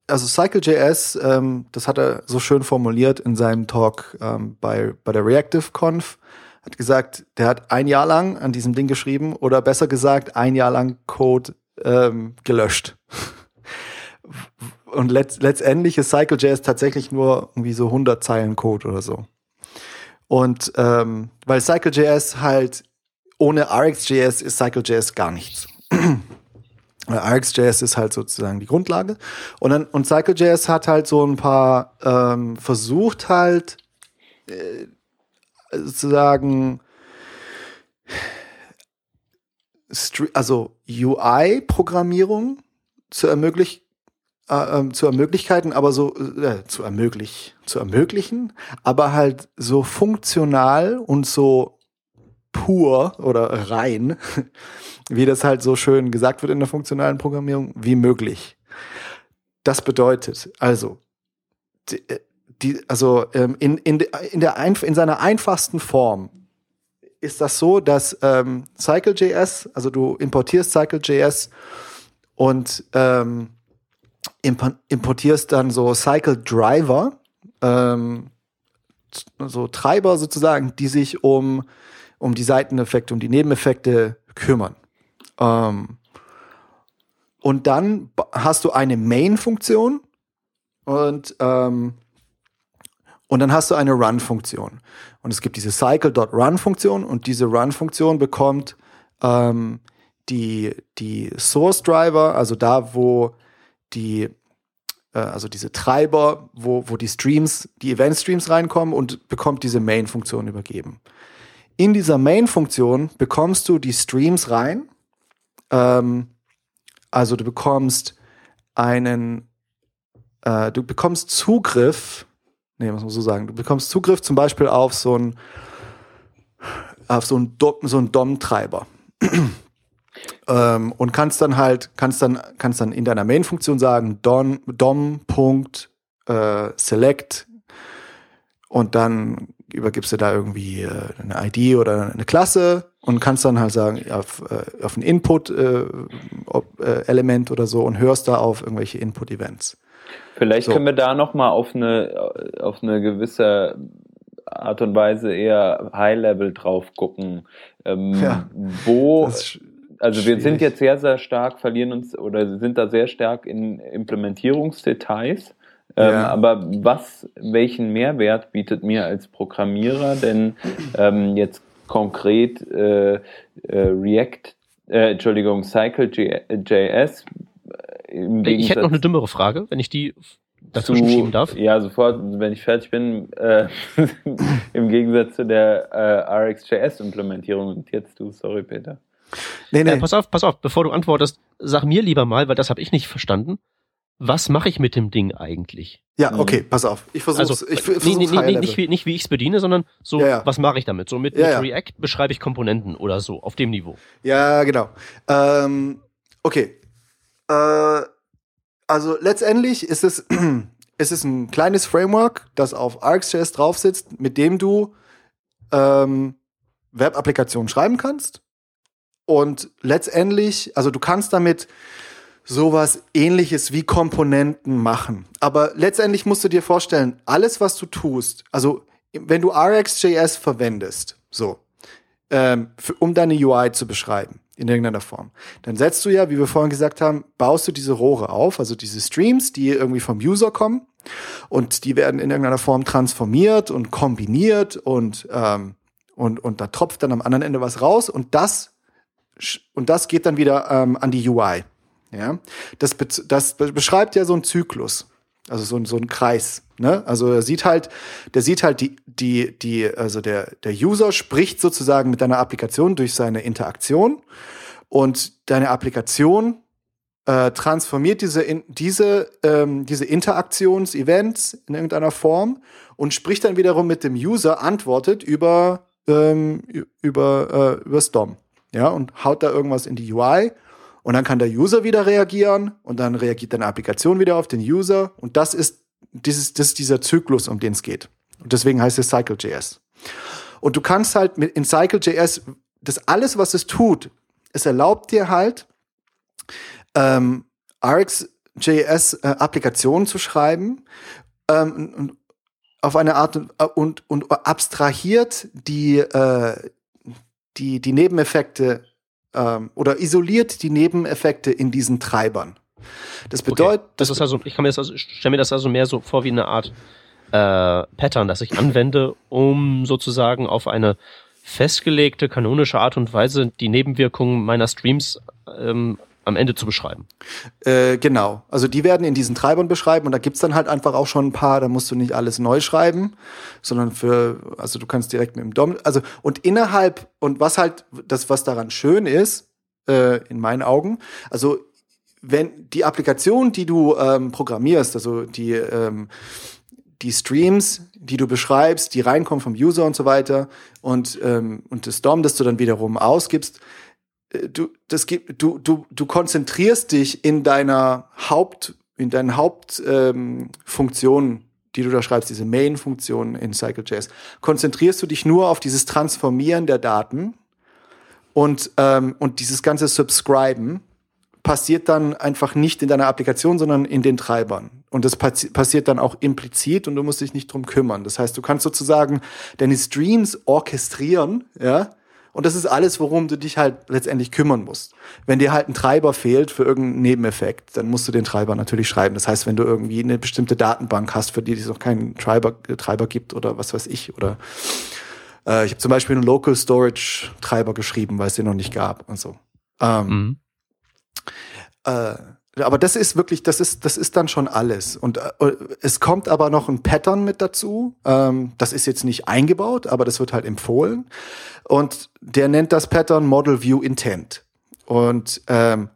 also Cycle.js, ähm, das hat er so schön formuliert in seinem Talk ähm, bei, bei der Reactive Conf, hat gesagt, der hat ein Jahr lang an diesem Ding geschrieben oder besser gesagt, ein Jahr lang Code ähm, gelöscht. Und letzt, letztendlich ist Cycle.js tatsächlich nur irgendwie so 100 Zeilen Code oder so. Und ähm, weil Cycle.js halt ohne RxJS ist Cycle.js gar nichts. RxJS ist halt sozusagen die Grundlage. Und dann, und Cycle.js hat halt so ein paar ähm, versucht halt äh, sozusagen also UI-Programmierung zu ermöglichen, äh, ähm, zu ermöglichen, aber so äh, zu ermöglich, zu ermöglichen, aber halt so funktional und so pur oder rein, wie das halt so schön gesagt wird in der funktionalen Programmierung, wie möglich. Das bedeutet also, die, die, also ähm, in, in, in, der in seiner einfachsten Form ist das so, dass ähm, Cycle.js, also du importierst Cycle.js und ähm, impo- importierst dann so Cycle Driver, ähm, so Treiber sozusagen, die sich um, um die Seiteneffekte, um die Nebeneffekte kümmern. Ähm, und dann hast du eine Main-Funktion und, ähm, und dann hast du eine Run-Funktion. Und es gibt diese Cycle.run-Funktion und diese Run-Funktion bekommt ähm, die, die Source-Driver, also da, wo die, äh, also diese Treiber, wo, wo die Streams, die Event-Streams reinkommen und bekommt diese Main-Funktion übergeben. In dieser Main-Funktion bekommst du die Streams rein. Ähm, also du bekommst einen, äh, du bekommst Zugriff, nee, muss man so sagen, du bekommst Zugriff zum Beispiel auf so ein, auf so ein, Do so ein DOM-Treiber. ähm, und kannst dann halt, kannst dann, kannst dann in deiner Main-Funktion sagen, dom, dom.select äh, select und dann übergibst du da irgendwie äh, eine ID oder eine Klasse und kannst dann halt sagen, auf, äh, auf ein Input-Element äh, Element oder so und hörst da auf irgendwelche Input-Events. Vielleicht So. können wir da noch mal auf eine auf eine gewisse Art und Weise eher High-Level drauf gucken. Ähm, Ja. wo Also wir sind jetzt sehr, sehr stark, verlieren uns oder sind da sehr stark in Implementierungsdetails. Ähm, Ja. aber was, welchen Mehrwert bietet mir als Programmierer denn ähm, jetzt konkret äh, äh, React, äh, Entschuldigung, Cycle.js Ich hätte noch eine dümmere Frage, wenn ich die dazwischen schieben darf. Ja, sofort, wenn ich fertig bin, äh, im Gegensatz zu der äh, RxJS-Implementierung. Und jetzt du, sorry Peter. Nee, nee. Äh, pass auf, pass auf, bevor du antwortest, sag mir lieber mal, weil das habe ich nicht verstanden. was mache ich mit dem Ding eigentlich? Ja, okay, pass auf. Ich versuche Also, ich nee, versuch's nee, nee, nee, nicht, wie, nicht wie ich es bediene, sondern so, Ja, ja. was mache ich damit? So mit, Ja, mit ja. React beschreibe ich Komponenten oder so, auf dem Niveau. Ja, genau. Ähm, okay. Äh, also letztendlich ist es, ist es ein kleines Framework, das auf ArcGIS drauf sitzt, mit dem du ähm, Web-Applikationen schreiben kannst. Und letztendlich, also du kannst damit sowas ähnliches wie Komponenten machen. Aber letztendlich musst du dir vorstellen, alles, was du tust, also wenn du RxJS verwendest, so, ähm, für, um deine UI zu beschreiben, in irgendeiner Form, dann setzt du ja, wie wir vorhin gesagt haben, baust du diese Rohre auf, also diese Streams, die irgendwie vom User kommen. Und die werden in irgendeiner Form transformiert und kombiniert und, ähm, und, und da tropft dann am anderen Ende was raus. Und das, und das geht dann wieder ähm, an die UI. Ja, das, be- das be- beschreibt ja so einen Zyklus, also so, ein- so einen Kreis. Ne? Also er sieht halt, der sieht halt die, die, die, also der, der User spricht sozusagen mit deiner Applikation durch seine Interaktion und deine Applikation äh, transformiert diese, in, diese, ähm, diese Interaktions-Events in irgendeiner Form und spricht dann wiederum mit dem User, antwortet über, ähm, über, äh, über DOM. Ja, und haut da irgendwas in die UI und dann kann der User wieder reagieren und dann reagiert deine Applikation wieder auf den User und das ist, dieses, das ist dieser Zyklus, um den es geht. Und deswegen heißt es Cycle.js. Und du kannst halt mit in Cycle.js, das alles, was es tut, es erlaubt dir halt, ähm, RxJS-Applikationen zu schreiben ähm, auf eine Art und, und, und abstrahiert die, äh, die, die Nebeneffekte ähm, oder isoliert die Nebeneffekte in diesen Treibern. Das bedeutet, Okay. Das ist also, ich kann mir das also, stelle mir das also mehr so vor wie eine Art äh, Pattern, das ich anwende, um sozusagen auf eine festgelegte kanonische Art und Weise die Nebenwirkungen meiner Streams ähm, am Ende zu beschreiben. Äh, genau. Also die werden in diesen Treibern beschreiben und da gibt's dann halt einfach auch schon ein paar, da musst du nicht alles neu schreiben, sondern für, also du kannst direkt mit dem DOM, also und innerhalb, und was halt, das, was daran schön ist, äh, in meinen Augen, also wenn die Applikation, die du ähm, programmierst, also die, ähm, die Streams, die du beschreibst, die reinkommen vom User und so weiter und, ähm, und das DOM, das du dann wiederum ausgibst, du, das gibt, du, du, du konzentrierst dich in deiner Haupt, in deinen Hauptfunktionen, ähm, die du da schreibst, diese Main-Funktionen in Cycle.js, konzentrierst du dich nur auf dieses Transformieren der Daten und, ähm, und dieses ganze Subscriben passiert dann einfach nicht in deiner Applikation, sondern in den Treibern. Und das passi passiert dann auch implizit und du musst dich nicht drum kümmern. Das heißt, du kannst sozusagen deine Streams orchestrieren, ja, und das ist alles, worum du dich halt letztendlich kümmern musst. Wenn dir halt ein Treiber fehlt für irgendeinen Nebeneffekt, dann musst du den Treiber natürlich schreiben. Das heißt, wenn du irgendwie eine bestimmte Datenbank hast, für die es noch keinen Treiber, Treiber gibt oder was weiß ich, oder äh, ich habe zum Beispiel einen Local Storage Treiber geschrieben, weil es den noch nicht gab und so. Ähm, Mhm. äh, aber das ist wirklich, das ist, das ist dann schon alles. Und äh, es kommt aber noch ein Pattern mit dazu. Ähm, das ist jetzt nicht eingebaut, aber das wird halt empfohlen. Und der nennt das Pattern Model View Intent. Und ähm,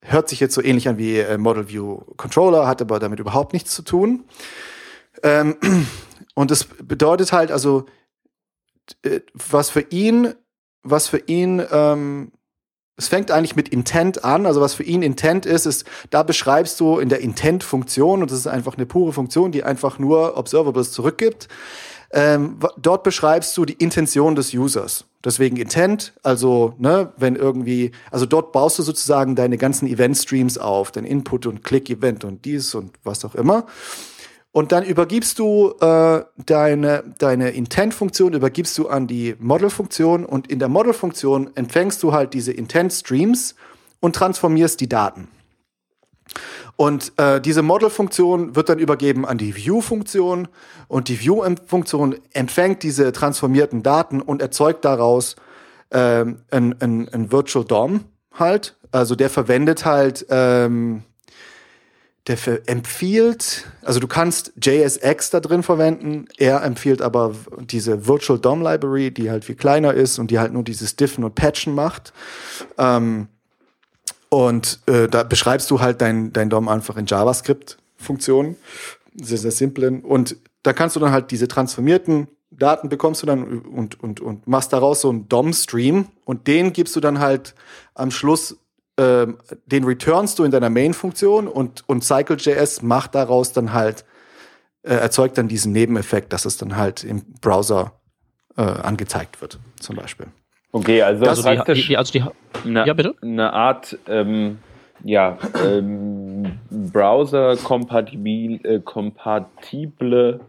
hört sich jetzt so ähnlich an wie äh, Model View Controller, hat aber damit überhaupt nichts zu tun. Ähm, und das bedeutet halt, also, äh, was für ihn, was für ihn ähm, es fängt eigentlich mit Intent an. Also was für ihn Intent ist, ist, da beschreibst du in der Intent-Funktion, und das ist einfach eine pure Funktion, die einfach nur Observables zurückgibt. Ähm, dort beschreibst du die Intention des Users. Deswegen Intent, also ne, wenn irgendwie, also dort baust du sozusagen deine ganzen Event-Streams auf, dein Input und Click-Event und dies und was auch immer. Und dann übergibst du äh, deine, deine Intent-Funktion, übergibst du an die Model-Funktion und in der Model-Funktion empfängst du halt diese Intent-Streams und transformierst die Daten. Und äh, diese Model-Funktion wird dann übergeben an die View-Funktion und die View-Funktion empfängt diese transformierten Daten und erzeugt daraus ähm, ein, ein, ein Virtual DOM halt. Also der verwendet halt ähm, der empfiehlt, also du kannst JSX da drin verwenden, er empfiehlt aber diese Virtual DOM Library, die halt viel kleiner ist und die halt nur dieses Diffen und Patchen macht. Ähm, Und äh, da beschreibst du halt dein, dein DOM einfach in JavaScript-Funktionen, sehr, sehr simplen. Und da kannst du dann halt diese transformierten Daten bekommst du dann und, und, und machst daraus so einen DOM-Stream und den gibst du dann halt am Schluss, ähm, den returnst du in deiner Main-Funktion und, und Cycle.js macht daraus dann halt, äh, erzeugt dann diesen Nebeneffekt, dass es dann halt im Browser äh, angezeigt wird, zum Beispiel. Okay, also, Also die, die, also die, eine, ja, bitte? eine Art ähm, ja, ähm, Browser-kompatible äh, kompatible,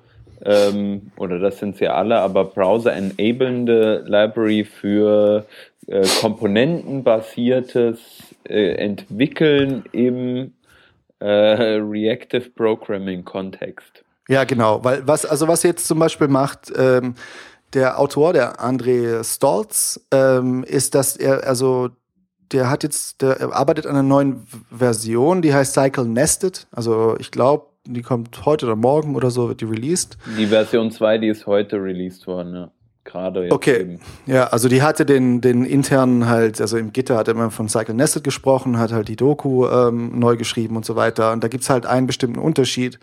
ähm, oder das sind sie alle, aber Browser-enablende Library für äh, komponentenbasiertes äh, Entwickeln im äh, Reactive Programming-Kontext. Ja, genau. Weil was, also was jetzt zum Beispiel macht, ähm, der Autor, der André Stolz, ähm, ist, dass er, also der hat jetzt, der arbeitet an einer neuen Version, die heißt Cycle Nested. Also ich glaube, die kommt heute oder morgen oder so, wird die released. Die Version 2, die ist heute released worden, ja. Gerade jetzt Okay. eben. Ja, also die hatte den, den internen halt, also im Gitter hat er immer von Cycle Nested gesprochen, hat halt die Doku ähm, neu geschrieben und so weiter. Und da gibt's halt einen bestimmten Unterschied.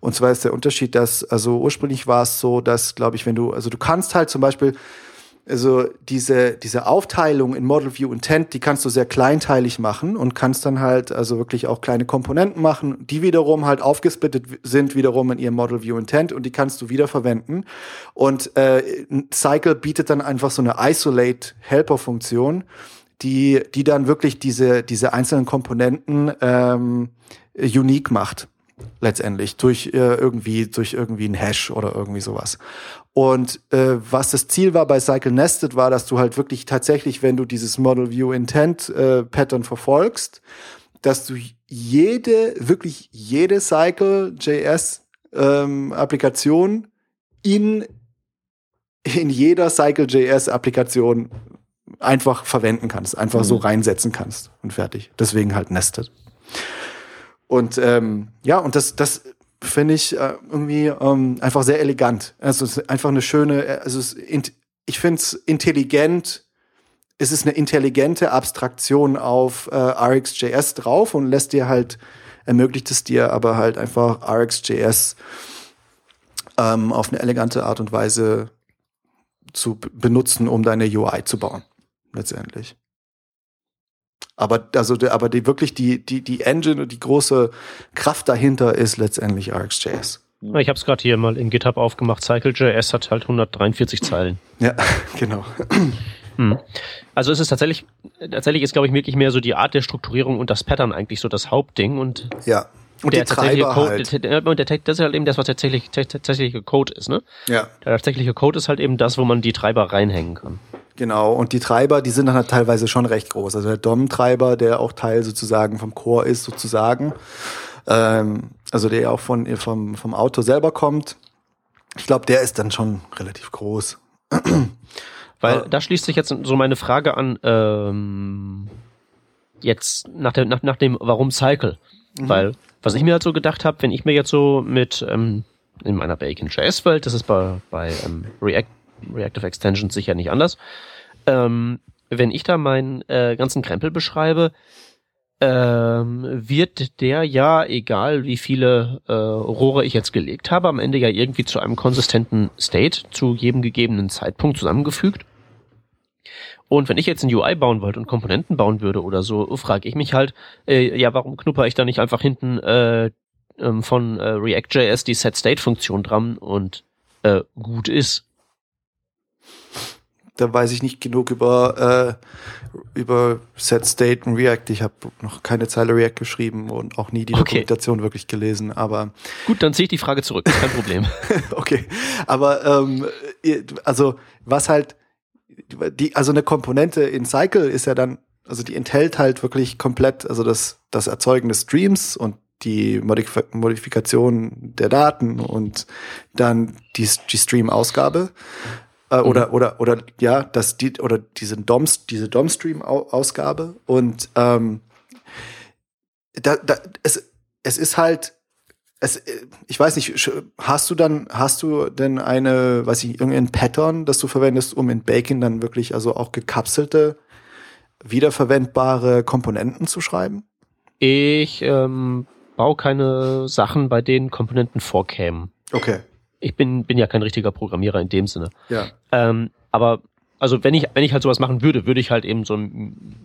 Und zwar ist der Unterschied, dass, also ursprünglich war es so, dass, glaube ich, wenn du, also du kannst halt zum Beispiel, also diese, diese Aufteilung in Model View Intent, die kannst du sehr kleinteilig machen und kannst dann halt also wirklich auch kleine Komponenten machen, die wiederum halt aufgesplittet sind wiederum in ihrem Model View Intent und die kannst du wieder verwenden. Und äh, Cycle bietet dann einfach so eine Isolate Helper Funktion, die, die dann wirklich diese, diese einzelnen Komponenten ähm, unique macht letztendlich durch äh, irgendwie durch irgendwie ein Hash oder irgendwie sowas. Und äh, was das Ziel war bei Cycle Nested war, dass du halt wirklich tatsächlich, wenn du dieses Model View Intent äh, Pattern verfolgst, dass du jede wirklich jede Cycle JS ähm, Applikation in in jeder Cycle JS Applikation einfach verwenden kannst, einfach so reinsetzen kannst und fertig. Deswegen halt Nested. Und ähm, ja, und das, das finde ich äh, irgendwie ähm, einfach sehr elegant. Also es ist einfach eine schöne, also es ist, ich finde es intelligent, es ist eine intelligente Abstraktion auf äh, RxJS drauf und lässt dir halt, ermöglicht es dir aber halt einfach RxJS ähm, auf eine elegante Art und Weise zu benutzen, um deine UI zu bauen, letztendlich. Aber also aber die wirklich die die die Engine und die große Kraft dahinter ist letztendlich RxJS. Ich habe es gerade hier mal in GitHub aufgemacht. Cycle.js hat halt 143 Zeilen. Ja, genau. Hm. Also es ist tatsächlich, tatsächlich ist, glaube ich, wirklich mehr so die Art der Strukturierung und das Pattern eigentlich so das Hauptding und Ja. Und der tatsächliche Treiber Code, halt. der, der, der, das ist halt eben das, was tatsächlich, der tatsächliche Code ist, ne? Ja, Der tatsächliche Code ist halt eben das, wo man die Treiber reinhängen kann. Genau. Und die Treiber, die sind dann halt teilweise schon recht groß. Also der DOM-Treiber, der auch Teil sozusagen vom Core ist, sozusagen. Ähm, also der auch von, vom, vom Auto selber kommt. Ich glaube, der ist dann schon relativ groß. Weil da schließt sich jetzt so meine Frage an, ähm, jetzt nach dem, nach, nach dem Warum Cycle. Weil, was ich mir halt so gedacht habe, wenn ich mir jetzt so mit ähm, in meiner Bacon.js-Welt, das ist bei, bei ähm, React, Reactive Extensions sicher nicht anders, ähm, wenn ich da meinen äh, ganzen Krempel beschreibe, ähm, wird der ja, egal wie viele äh, Rohre ich jetzt gelegt habe, am Ende ja irgendwie zu einem konsistenten State zu jedem gegebenen Zeitpunkt zusammengefügt. Und wenn ich jetzt ein UI bauen wollte und Komponenten bauen würde oder so, frage ich mich halt, äh, ja, warum knupper ich da nicht einfach hinten äh, ähm, von äh, React.js die Set-State-Funktion dran und äh, gut ist. Da weiß ich nicht genug über, äh, über Set State und React. Ich habe noch keine Zeile React geschrieben und auch nie die Okay. Dokumentation wirklich gelesen. Aber Gut, dann ziehe ich die Frage zurück, kein Problem. okay. Aber ähm, also was halt die, also eine Komponente in Cycle ist ja dann, also die enthält halt wirklich komplett, also das, das Erzeugen des Streams und die Modif Modifikation der Daten und dann die, die Stream-Ausgabe. Äh, oder, oder, oder, ja, das, die, oder diese DOMs, diese DOM-Stream-Ausgabe. Und ähm, da, da, es, es ist halt, es, äh, ich weiß nicht, hast du dann, hast du denn eine, weiß ich, irgendein Pattern, das du verwendest, um in Bacon dann wirklich also auch gekapselte wiederverwendbare Komponenten zu schreiben? Ich ähm, baue keine Sachen, bei denen Komponenten vorkämen. Okay. Ich bin, bin ja kein richtiger Programmierer in dem Sinne. Ja. Ähm, aber also wenn ich, wenn ich halt sowas machen würde, würde ich halt eben so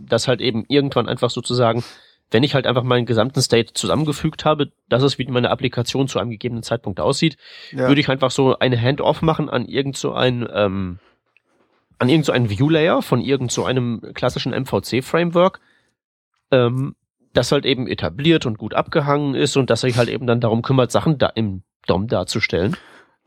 das halt eben irgendwann einfach sozusagen, wenn ich halt einfach meinen gesamten State zusammengefügt habe, das ist, wie meine Applikation zu einem gegebenen Zeitpunkt aussieht, Ja. würde ich einfach so eine Hand-off machen an irgend so ein, ähm, an irgend so einen View-Layer von irgend so einem klassischen MVC-Framework, ähm, das halt eben etabliert und gut abgehangen ist und das sich halt eben dann darum kümmert, Sachen da im DOM darzustellen.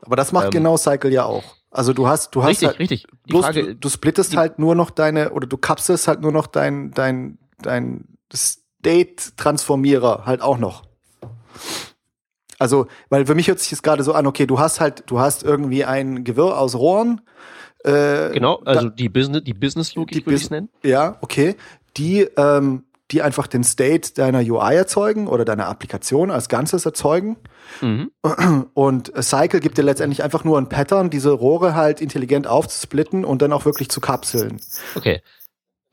Aber das macht Ähm, genau Cycle ja auch. Also du hast, du hast richtig, halt, richtig. Die bloß Frage, du, du splittest die- halt nur noch deine, oder du kapselst halt nur noch dein, dein, dein State-Transformierer halt auch noch. Also, weil für mich hört sich das gerade so an, okay, du hast halt, du hast irgendwie ein Gewirr aus Rohren. Äh, genau, da- also die Business, die Business-Logik Die würde ich es nennen. Ja, okay. Die, ähm, die einfach den State deiner UI erzeugen oder deiner Applikation als Ganzes erzeugen. Mhm. Und Cycle gibt dir letztendlich einfach nur ein Pattern, diese Rohre halt intelligent aufzusplitten und dann auch wirklich zu kapseln. Okay.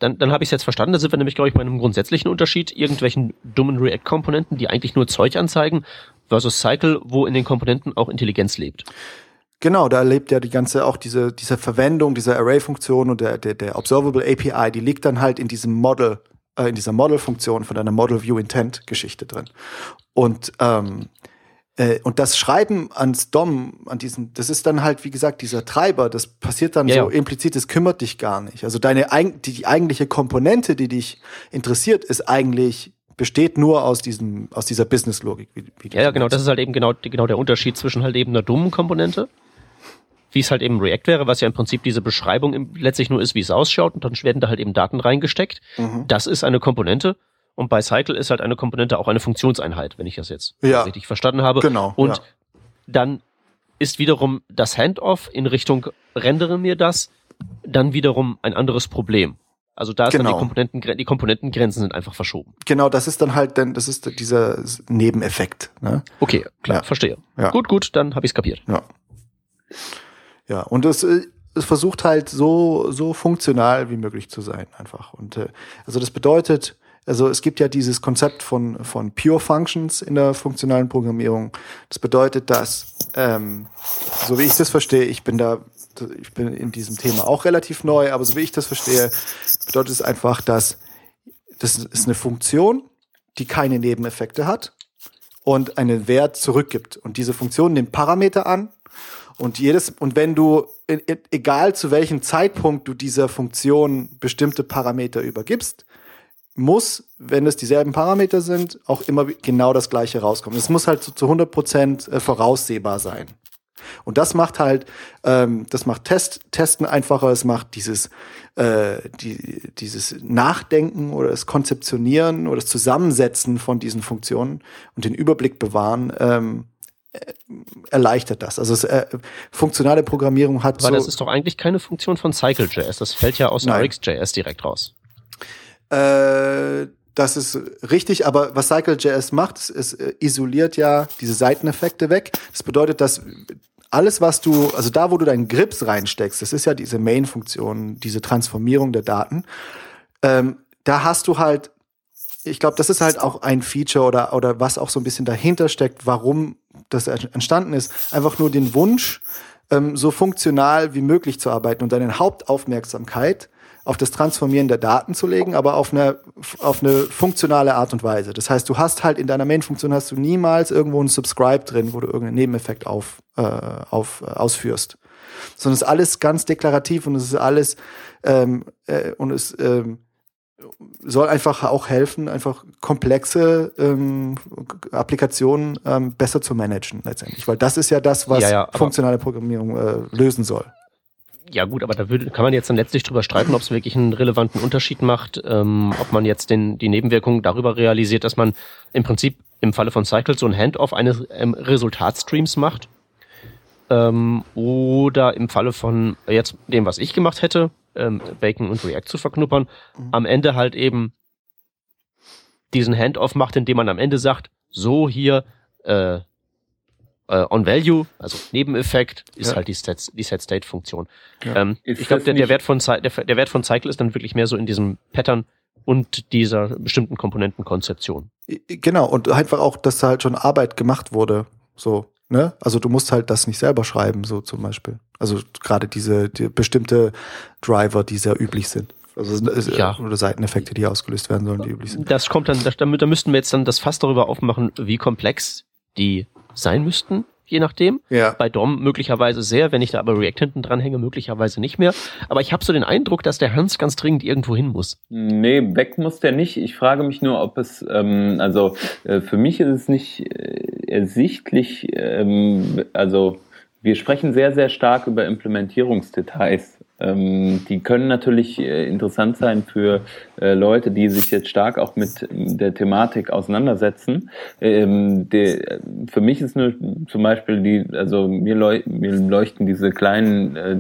Dann, dann habe ich es jetzt verstanden. Da sind wir nämlich, glaube ich, bei einem grundsätzlichen Unterschied. Irgendwelchen dummen React-Komponenten, die eigentlich nur Zeug anzeigen, versus Cycle, wo in den Komponenten auch Intelligenz lebt. Genau, da lebt ja die ganze, auch diese, diese Verwendung dieser Array-Funktion und der, der, der Observable API, die liegt dann halt in diesem Model, äh, in dieser Model-Funktion von deiner Model-View-Intent-Geschichte drin. Und, ähm, äh, und das Schreiben ans DOM, an diesen, das ist dann halt, wie gesagt, dieser Treiber, das passiert dann Ja, so ja. implizit, das kümmert dich gar nicht. Also deine, die, die eigentliche Komponente, die dich interessiert, ist eigentlich, besteht nur aus diesem, aus dieser Business-Logik. Wie, wie Ja, ja, genau. Das ist halt eben genau, genau der Unterschied zwischen halt eben einer dummen Komponente, wie es halt eben React wäre, was ja im Prinzip diese Beschreibung letztlich nur ist, wie es ausschaut, und dann werden da halt eben Daten reingesteckt. Mhm. Das ist eine Komponente. Und bei Cycle ist halt eine Komponente auch eine Funktionseinheit, wenn ich das jetzt Ja. richtig verstanden habe. Genau, Und ja. dann ist wiederum das Handoff in Richtung rendere mir das, dann wiederum ein anderes Problem. Also da ist dann Genau. die Komponenten, die Komponentengrenzen sind einfach verschoben. Genau, das ist dann halt, dann, das ist dieser Nebeneffekt. Ne? Okay, klar, Ja. verstehe. Ja. Gut, gut, dann habe ich es kapiert. Ja. Ja, und es, äh, es versucht halt so, so funktional wie möglich zu sein, einfach. Und äh, also das bedeutet, also es gibt ja dieses Konzept von, von Pure Functions in der funktionalen Programmierung. Das bedeutet, dass, ähm, so wie ich das verstehe, ich bin da, ich bin in diesem Thema auch relativ neu, aber so wie ich das verstehe, bedeutet es einfach, dass das ist eine Funktion, die keine Nebeneffekte hat und einen Wert zurückgibt. Und diese Funktion nimmt Parameter an und jedes, und wenn du, e- e- egal zu welchem Zeitpunkt du dieser Funktion bestimmte Parameter übergibst, muss, wenn es dieselben Parameter sind, auch immer genau das gleiche rauskommen. Es muss halt zu, zu 100 Prozent äh, voraussehbar sein. Und das macht halt, ähm, das macht Test, Testen einfacher, es macht dieses, äh, die, dieses Nachdenken oder das Konzeptionieren oder das Zusammensetzen von diesen Funktionen und den Überblick bewahren, ähm, äh, erleichtert das. Also es, äh, funktionale Programmierung hat Aber so. das ist doch eigentlich keine Funktion von Cycle.js. Das fällt ja aus. RxJS direkt raus. Äh, das ist richtig, aber was Cycle.js macht, es, es äh, isoliert ja diese Seiteneffekte weg. Das bedeutet, dass alles, was du, also da, wo du deinen Grips reinsteckst, das ist ja diese Main-Funktion, diese Transformierung der Daten, ähm, da hast du halt, ich glaube, das ist halt auch ein Feature oder, oder was auch so ein bisschen dahinter steckt, warum das entstanden ist. Einfach nur den Wunsch, ähm, so funktional wie möglich zu arbeiten und deine Hauptaufmerksamkeit auf das Transformieren der Daten zu legen, aber auf eine, auf eine funktionale Art und Weise. Das heißt, du hast halt in deiner Main-Funktion hast du niemals irgendwo einen Subscribe drin, wo du irgendeinen Nebeneffekt auf, äh, auf, äh, ausführst. Sondern es ist alles ganz deklarativ und es ist alles ähm, äh, und es ähm, soll einfach auch helfen, einfach komplexe ähm, Applikationen ähm, besser zu managen letztendlich. Weil das ist ja das, was Ja, ja, funktionale Programmierung äh, lösen soll. Ja gut, aber da würde, kann man jetzt dann letztlich drüber streiten, ob es wirklich einen relevanten Unterschied macht, ähm, ob man jetzt den, die Nebenwirkungen darüber realisiert, dass man im Prinzip im Falle von Cycle so ein Handoff eines ähm, Resultatstreams macht. Ähm, oder im Falle von jetzt dem, was ich gemacht hätte, ähm, Bacon und React zu verknuppern, am Ende halt eben diesen Handoff macht, indem man am Ende sagt, so hier, äh, äh, on Value, also Nebeneffekt, ist Ja. halt die Set, die Set State Funktion. Ja. Ähm, ich glaube, der, der Wert von der, der Wert von Cycle ist dann wirklich mehr so in diesem Pattern und dieser bestimmten Komponentenkonzeption. Genau, und einfach auch, dass da halt schon Arbeit gemacht wurde. So, ne? Also du musst halt das nicht selber schreiben, so zum Beispiel. Also gerade diese die bestimmte Driver, die sehr üblich sind. Also Ja. oder Seiteneffekte, die ausgelöst werden sollen, die üblich sind. Das kommt dann, das, damit, da müssten wir jetzt dann das Fass darüber aufmachen, wie komplex die sein müssten, je nachdem. Ja. Bei DOM möglicherweise sehr, wenn ich da aber React hinten dran hänge, möglicherweise nicht mehr. Aber ich habe so den Eindruck, dass der Hans ganz dringend irgendwo hin muss. Nee, weg muss der nicht. Ich frage mich nur, ob es, ähm, also äh, für mich ist es nicht äh, ersichtlich, ähm, also wir sprechen sehr, sehr stark über Implementierungsdetails. Ähm, die können natürlich äh, interessant sein für äh, Leute, die sich jetzt stark auch mit der Thematik auseinandersetzen. Ähm, der, für mich ist nur zum Beispiel die, also mir leuchten diese kleinen äh,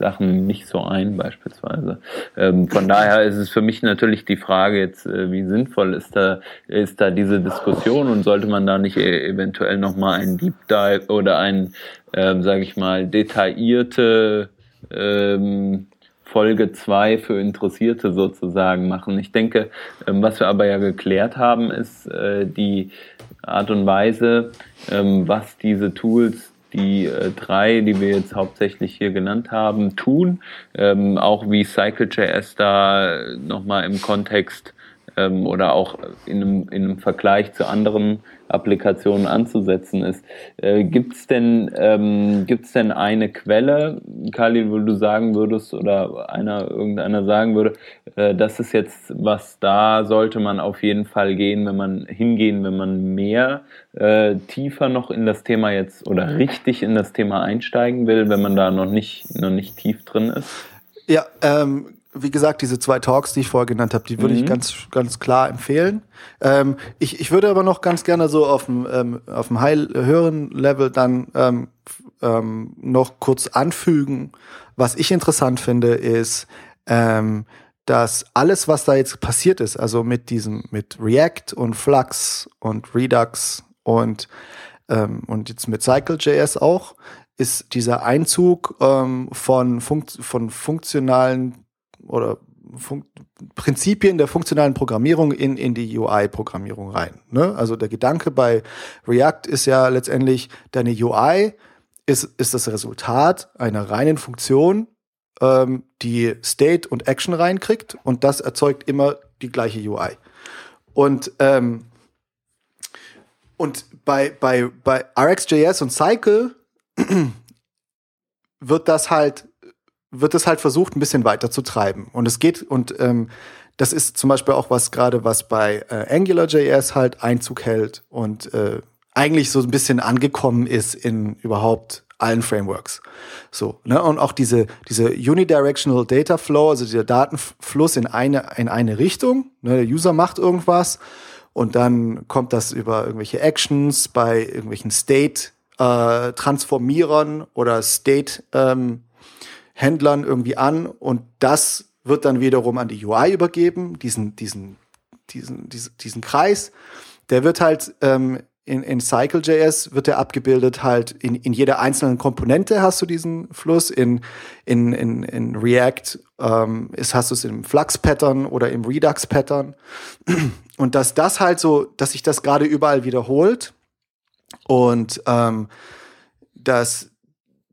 Sachen nicht so ein, beispielsweise. Ähm, von daher ist es für mich natürlich die Frage jetzt, äh, wie sinnvoll ist da, ist da diese Diskussion und sollte man da nicht äh, eventuell nochmal einen Deep Dive oder ein, ähm, sage ich mal, detaillierte ähm, Folge 2 für Interessierte sozusagen machen. Ich denke, ähm, was wir aber ja geklärt haben, ist äh, die Art und Weise, ähm, was diese Tools, die äh, drei, die wir jetzt hauptsächlich hier genannt haben, tun. Ähm, auch wie CycleJS da nochmal im Kontext ähm, oder auch in einem, in einem Vergleich zu anderen Applikationen anzusetzen ist. Äh, gibt's denn ähm, denn eine Quelle, Khalil, wo du sagen würdest oder einer irgendeiner sagen würde, äh, das ist jetzt was da sollte man auf jeden Fall gehen, wenn man hingehen, wenn man mehr äh, tiefer noch in das Thema jetzt oder richtig in das Thema einsteigen will, wenn man da noch nicht noch nicht tief drin ist. Ja, ähm, wie gesagt, diese zwei Talks, die ich vorher genannt habe, die würde ich Mhm. ganz, ganz klar empfehlen. Ähm, ich, ich würde aber noch ganz gerne so auf dem, ähm, auf dem high, höheren Level dann ähm, ähm, noch kurz anfügen. Was ich interessant finde, ist, ähm, dass alles, was da jetzt passiert ist, also mit diesem, mit React und Flux und Redux und, ähm, und jetzt mit Cycle.js auch, ist dieser Einzug ähm, von, funkt von funktionalen oder Fun Prinzipien der funktionalen Programmierung in, in die UI-Programmierung rein. Ne? Also der Gedanke bei React ist ja letztendlich, deine UI ist, ist das Resultat einer reinen Funktion, ähm, die State und Action reinkriegt und das erzeugt immer die gleiche UI. Und, ähm, und bei, bei, bei RxJS und Cycle wird das halt wird es halt versucht, ein bisschen weiter zu treiben. Und es geht, und ähm, das ist zum Beispiel auch was gerade, was bei äh, AngularJS halt Einzug hält und äh, eigentlich so ein bisschen angekommen ist in überhaupt allen Frameworks. So, ne? Und auch diese, diese Unidirectional Data Flow, also dieser Datenfluss in eine, in eine Richtung. Ne? Der User macht irgendwas und dann kommt das über irgendwelche Actions bei irgendwelchen State äh, Transformierern oder State ähm, Händlern irgendwie an und das wird dann wiederum an die UI übergeben, diesen, diesen, diesen, diesen, diesen Kreis. Der wird halt ähm, in, in Cycle.js wird der abgebildet halt in, in jeder einzelnen Komponente hast du diesen Fluss. In, in, in, in React ähm, ist, hast du es im Flux-Pattern oder im Redux-Pattern. Und dass das halt so, dass sich das gerade überall wiederholt und ähm, dass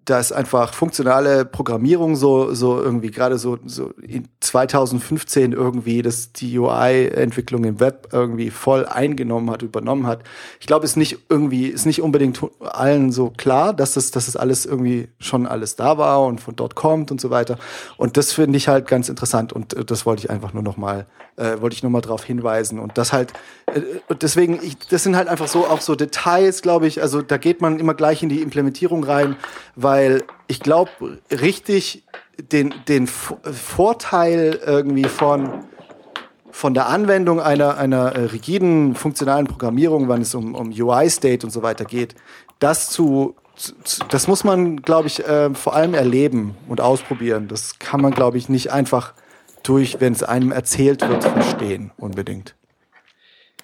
dass einfach funktionale Programmierung so so irgendwie gerade so so in 2015 irgendwie das die UI Entwicklung im Web irgendwie voll eingenommen hat übernommen hat. Ich glaube ist nicht irgendwie ist nicht unbedingt allen so klar dass das dass das alles irgendwie schon alles da war und von dort kommt und so weiter. Und das finde ich halt ganz interessant und äh, das wollte ich einfach nur noch mal äh, wollte ich nur mal darauf hinweisen und das halt äh, deswegen ich, das sind halt einfach so auch so Details glaube ich also da geht man immer gleich in die Implementierung rein weil ich glaube richtig den den Vorteil irgendwie von von der Anwendung einer einer äh, rigiden funktionalen Programmierung wenn es um um UI State und so weiter geht das zu- das muss man, glaube ich, äh, vor allem erleben und ausprobieren. Das kann man, glaube ich, nicht einfach durch, wenn es einem erzählt wird, verstehen unbedingt.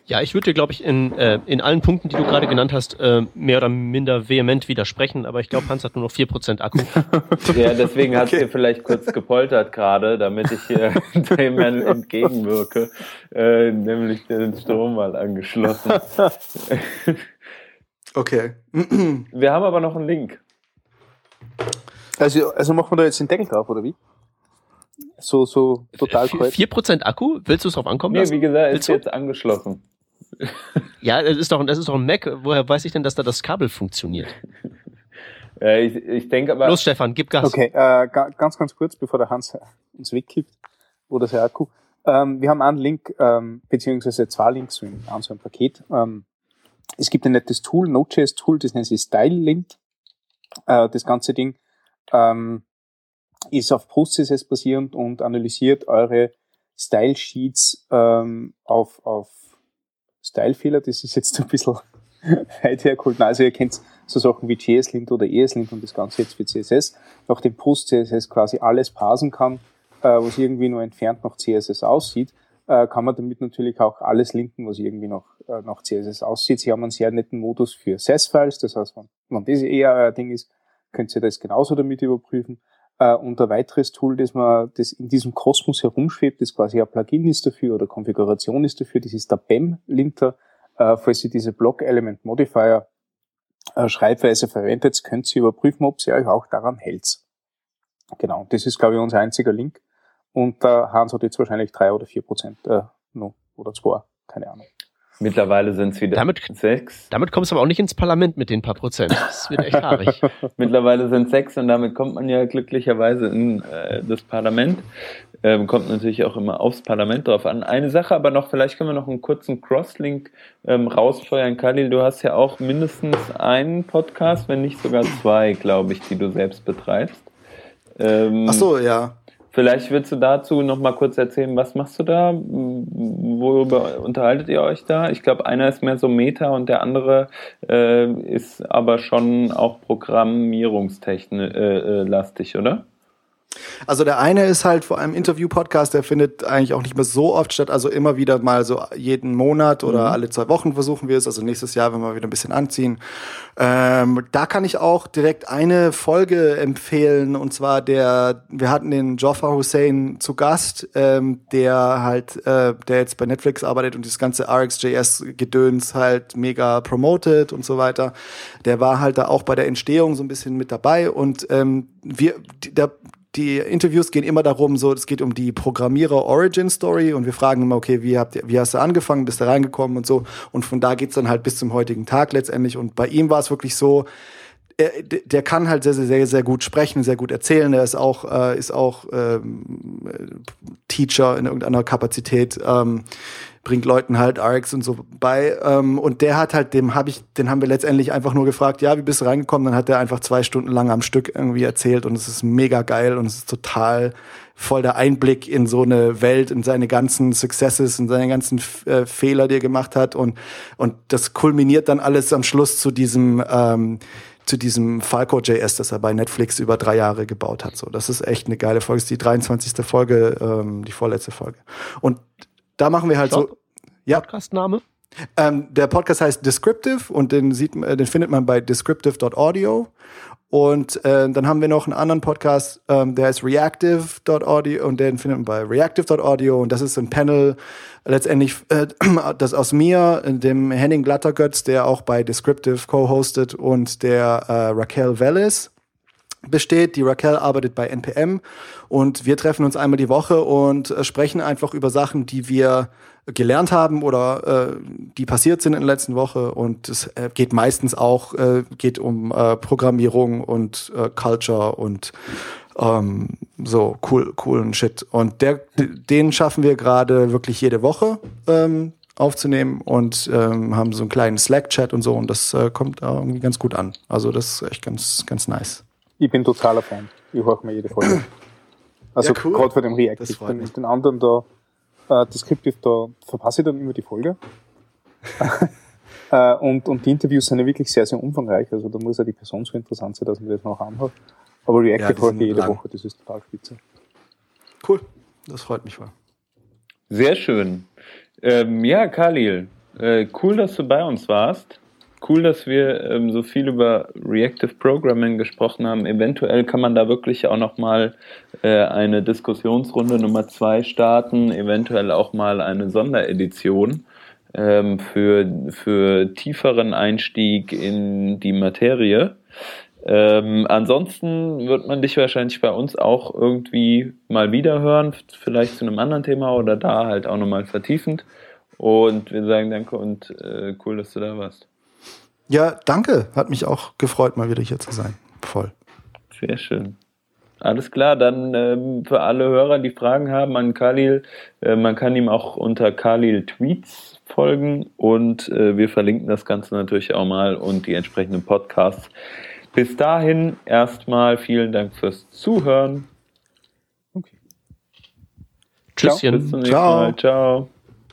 Ja, ich würde dir, glaube ich, in, äh, in allen Punkten, die du gerade genannt hast, äh, mehr oder minder vehement widersprechen, aber ich glaube, Hans hat nur noch 4% Akku. ja, deswegen hat okay. vielleicht kurz gepoltert gerade, damit ich äh, dem entgegenwirke, äh, nämlich den Strom mal angeschlossen. okay. Wir haben aber noch einen Link. Also, also machen wir da jetzt den Deckel drauf, oder wie? So, so total kalt. 4% Akku? Willst du es drauf ankommen lassen? Nee, wie gesagt, ist jetzt angeschlossen. Ja, das ist doch, das ist doch ein Mac. Woher weiß ich denn, dass da das Kabel funktioniert? Äh, ich, ich denke aber. Los, Stefan, gib Gas. Okay, äh, ganz, ganz kurz, bevor der Hans uns wegkippt, oder sein Akku. Ähm, wir haben einen Link, ähm, beziehungsweise zwei Links in an so einem Paket. Ähm, es gibt ein nettes Tool, Node.js-Tool, das nennt sich StyleLint. Äh, das ganze Ding ähm, ist auf PostCSS basierend und analysiert eure Style Sheets ähm, auf, auf Stylefehler. Das ist jetzt ein bisschen weit hergeholt. Also ihr kennt so Sachen wie JSLint oder ESLint und das Ganze jetzt für CSS. Nachdem PostCSS quasi alles parsen kann, äh, was irgendwie nur entfernt nach CSS aussieht, äh, kann man damit natürlich auch alles linken, was irgendwie noch äh, nach CSS aussieht. Sie haben einen sehr netten Modus für SAS-Files, das heißt, wenn, wenn das eher ein Ding ist, könnt ihr das genauso damit überprüfen. Äh, und ein weiteres Tool, das man, das in diesem Kosmos herumschwebt, das quasi ein Plugin ist dafür oder Konfiguration ist dafür, das ist der BEM-Linter. Äh, falls ihr diese Block-Element-Modifier äh, Schreibweise verwendet, könnt ihr überprüfen, ob sie euch auch daran hält. Genau, das ist, glaube ich, unser einziger Link. Und der Hans hat jetzt wahrscheinlich drei oder vier Prozent äh, no, oder zwei, keine Ahnung. Mittlerweile sind es wieder damit, sechs. Damit kommst du aber auch nicht ins Parlament mit den paar Prozent. Das wird echt haarig. Mittlerweile sind sechs und damit kommt man ja glücklicherweise in äh, das Parlament. Ähm, kommt natürlich auch immer aufs Parlament drauf an. Eine Sache aber noch, vielleicht können wir noch einen kurzen Crosslink ähm, rausfeuern. Khalil, du hast ja auch mindestens einen Podcast, wenn nicht sogar zwei, glaube ich, die du selbst betreibst. Ähm, Ach so, ja. Vielleicht willst du dazu noch mal kurz erzählen, was machst du da? Worüber unterhaltet ihr euch da? Ich glaube, einer ist mehr so Meta und der andere äh, ist aber schon auch Programmierungstechnisch äh, äh, lastig, oder? Also der eine ist halt vor allem Interview-Podcast, der findet eigentlich auch nicht mehr so oft statt, also immer wieder mal so jeden Monat oder mhm. alle zwei Wochen versuchen wir es, also nächstes Jahr, wenn wir wieder ein bisschen anziehen. Ähm, da kann ich auch direkt eine Folge empfehlen und zwar der, wir hatten den Joffa Hussein zu Gast, ähm, der halt, äh, der jetzt bei Netflix arbeitet und das ganze RxJS-Gedöns halt mega promoted und so weiter. Der war halt da auch bei der Entstehung so ein bisschen mit dabei und ähm, wir, der die Interviews gehen immer darum, so es geht um die Programmierer Origin Story und wir fragen immer, okay, wie habt ihr, wie hast du angefangen, bist du reingekommen und so und von da geht's dann halt bis zum heutigen Tag letztendlich und bei ihm war es wirklich so, er, der kann halt sehr, sehr, sehr gut sprechen, sehr gut erzählen. Er ist auch, äh, ist auch ähm, Teacher in irgendeiner Kapazität. Ähm, bringt Leuten halt Arcs und so bei. Ähm, und der hat halt, dem habe ich, den haben wir letztendlich einfach nur gefragt, ja, wie bist du reingekommen? Dann hat er einfach zwei Stunden lang am Stück irgendwie erzählt und es ist mega geil und es ist total voll der Einblick in so eine Welt, in seine ganzen Successes, in seine ganzen äh, Fehler, die er gemacht hat und und das kulminiert dann alles am Schluss zu diesem ähm, zu diesem Falco JS, das er bei Netflix über drei Jahre gebaut hat. So, das ist echt eine geile Folge. Das ist die 23. Folge, ähm, die vorletzte Folge. Und da machen wir halt Stopp. so. Ja. Podcastname? Ähm, der Podcast heißt Descriptive und den sieht, äh, den findet man bei descriptive.audio. Und äh, dann haben wir noch einen anderen Podcast, ähm, der ist reactive.audio und den findet man bei reactive.audio und das ist ein Panel letztendlich äh, das aus mir, dem Henning Glattergötz, der auch bei Descriptive co-hostet und der äh, Raquel Velez besteht. Die Raquel arbeitet bei NPM und wir treffen uns einmal die Woche und äh, sprechen einfach über Sachen, die wir gelernt haben oder äh, die passiert sind in der letzten Woche. Und es äh, geht meistens auch äh, geht um Programmierung und Culture und ähm, so cool coolen Shit. Und der den schaffen wir gerade wirklich jede Woche ähm, aufzunehmen und ähm, haben so einen kleinen Slack Chat und so und das kommt irgendwie ganz gut an. Also das ist echt ganz ganz nice ich bin totaler Fan. Ich höre mir jede Folge. Also ja, cool. gerade von dem Reactive. Den, den anderen da, äh, Descriptive, da verpasse ich dann immer die Folge. äh, und, und die Interviews sind ja wirklich sehr, sehr umfangreich. Also da muss ja die Person so interessant sein, dass man das noch anhört. Aber Reactive ja, höre ich jede lang. Woche, das ist total spitze. Cool, das freut mich voll. Sehr schön. Ähm, ja, Khalil, äh, cool, dass du bei uns warst. Cool, dass wir ähm, so viel über Reactive Programming gesprochen haben. Eventuell kann man da wirklich auch noch mal äh, eine Diskussionsrunde Nummer zwei starten, eventuell auch mal eine Sonderedition ähm, für, für tieferen Einstieg in die Materie. Ähm, ansonsten wird man dich wahrscheinlich bei uns auch irgendwie mal wieder hören, vielleicht zu einem anderen Thema oder da halt auch nochmal vertiefend. Und wir sagen danke und äh, cool, dass du da warst. Ja, danke. Hat mich auch gefreut, mal wieder hier zu sein. Voll. Sehr schön. Alles klar, dann ähm, für alle Hörer, die Fragen haben an Khalil, äh, man kann ihm auch unter Khalil Tweets folgen und äh, wir verlinken das Ganze natürlich auch mal und die entsprechenden Podcasts. Bis dahin erstmal vielen Dank fürs Zuhören. Okay. Tschüsschen. Bis zum nächsten Ciao. Mal. Ciao.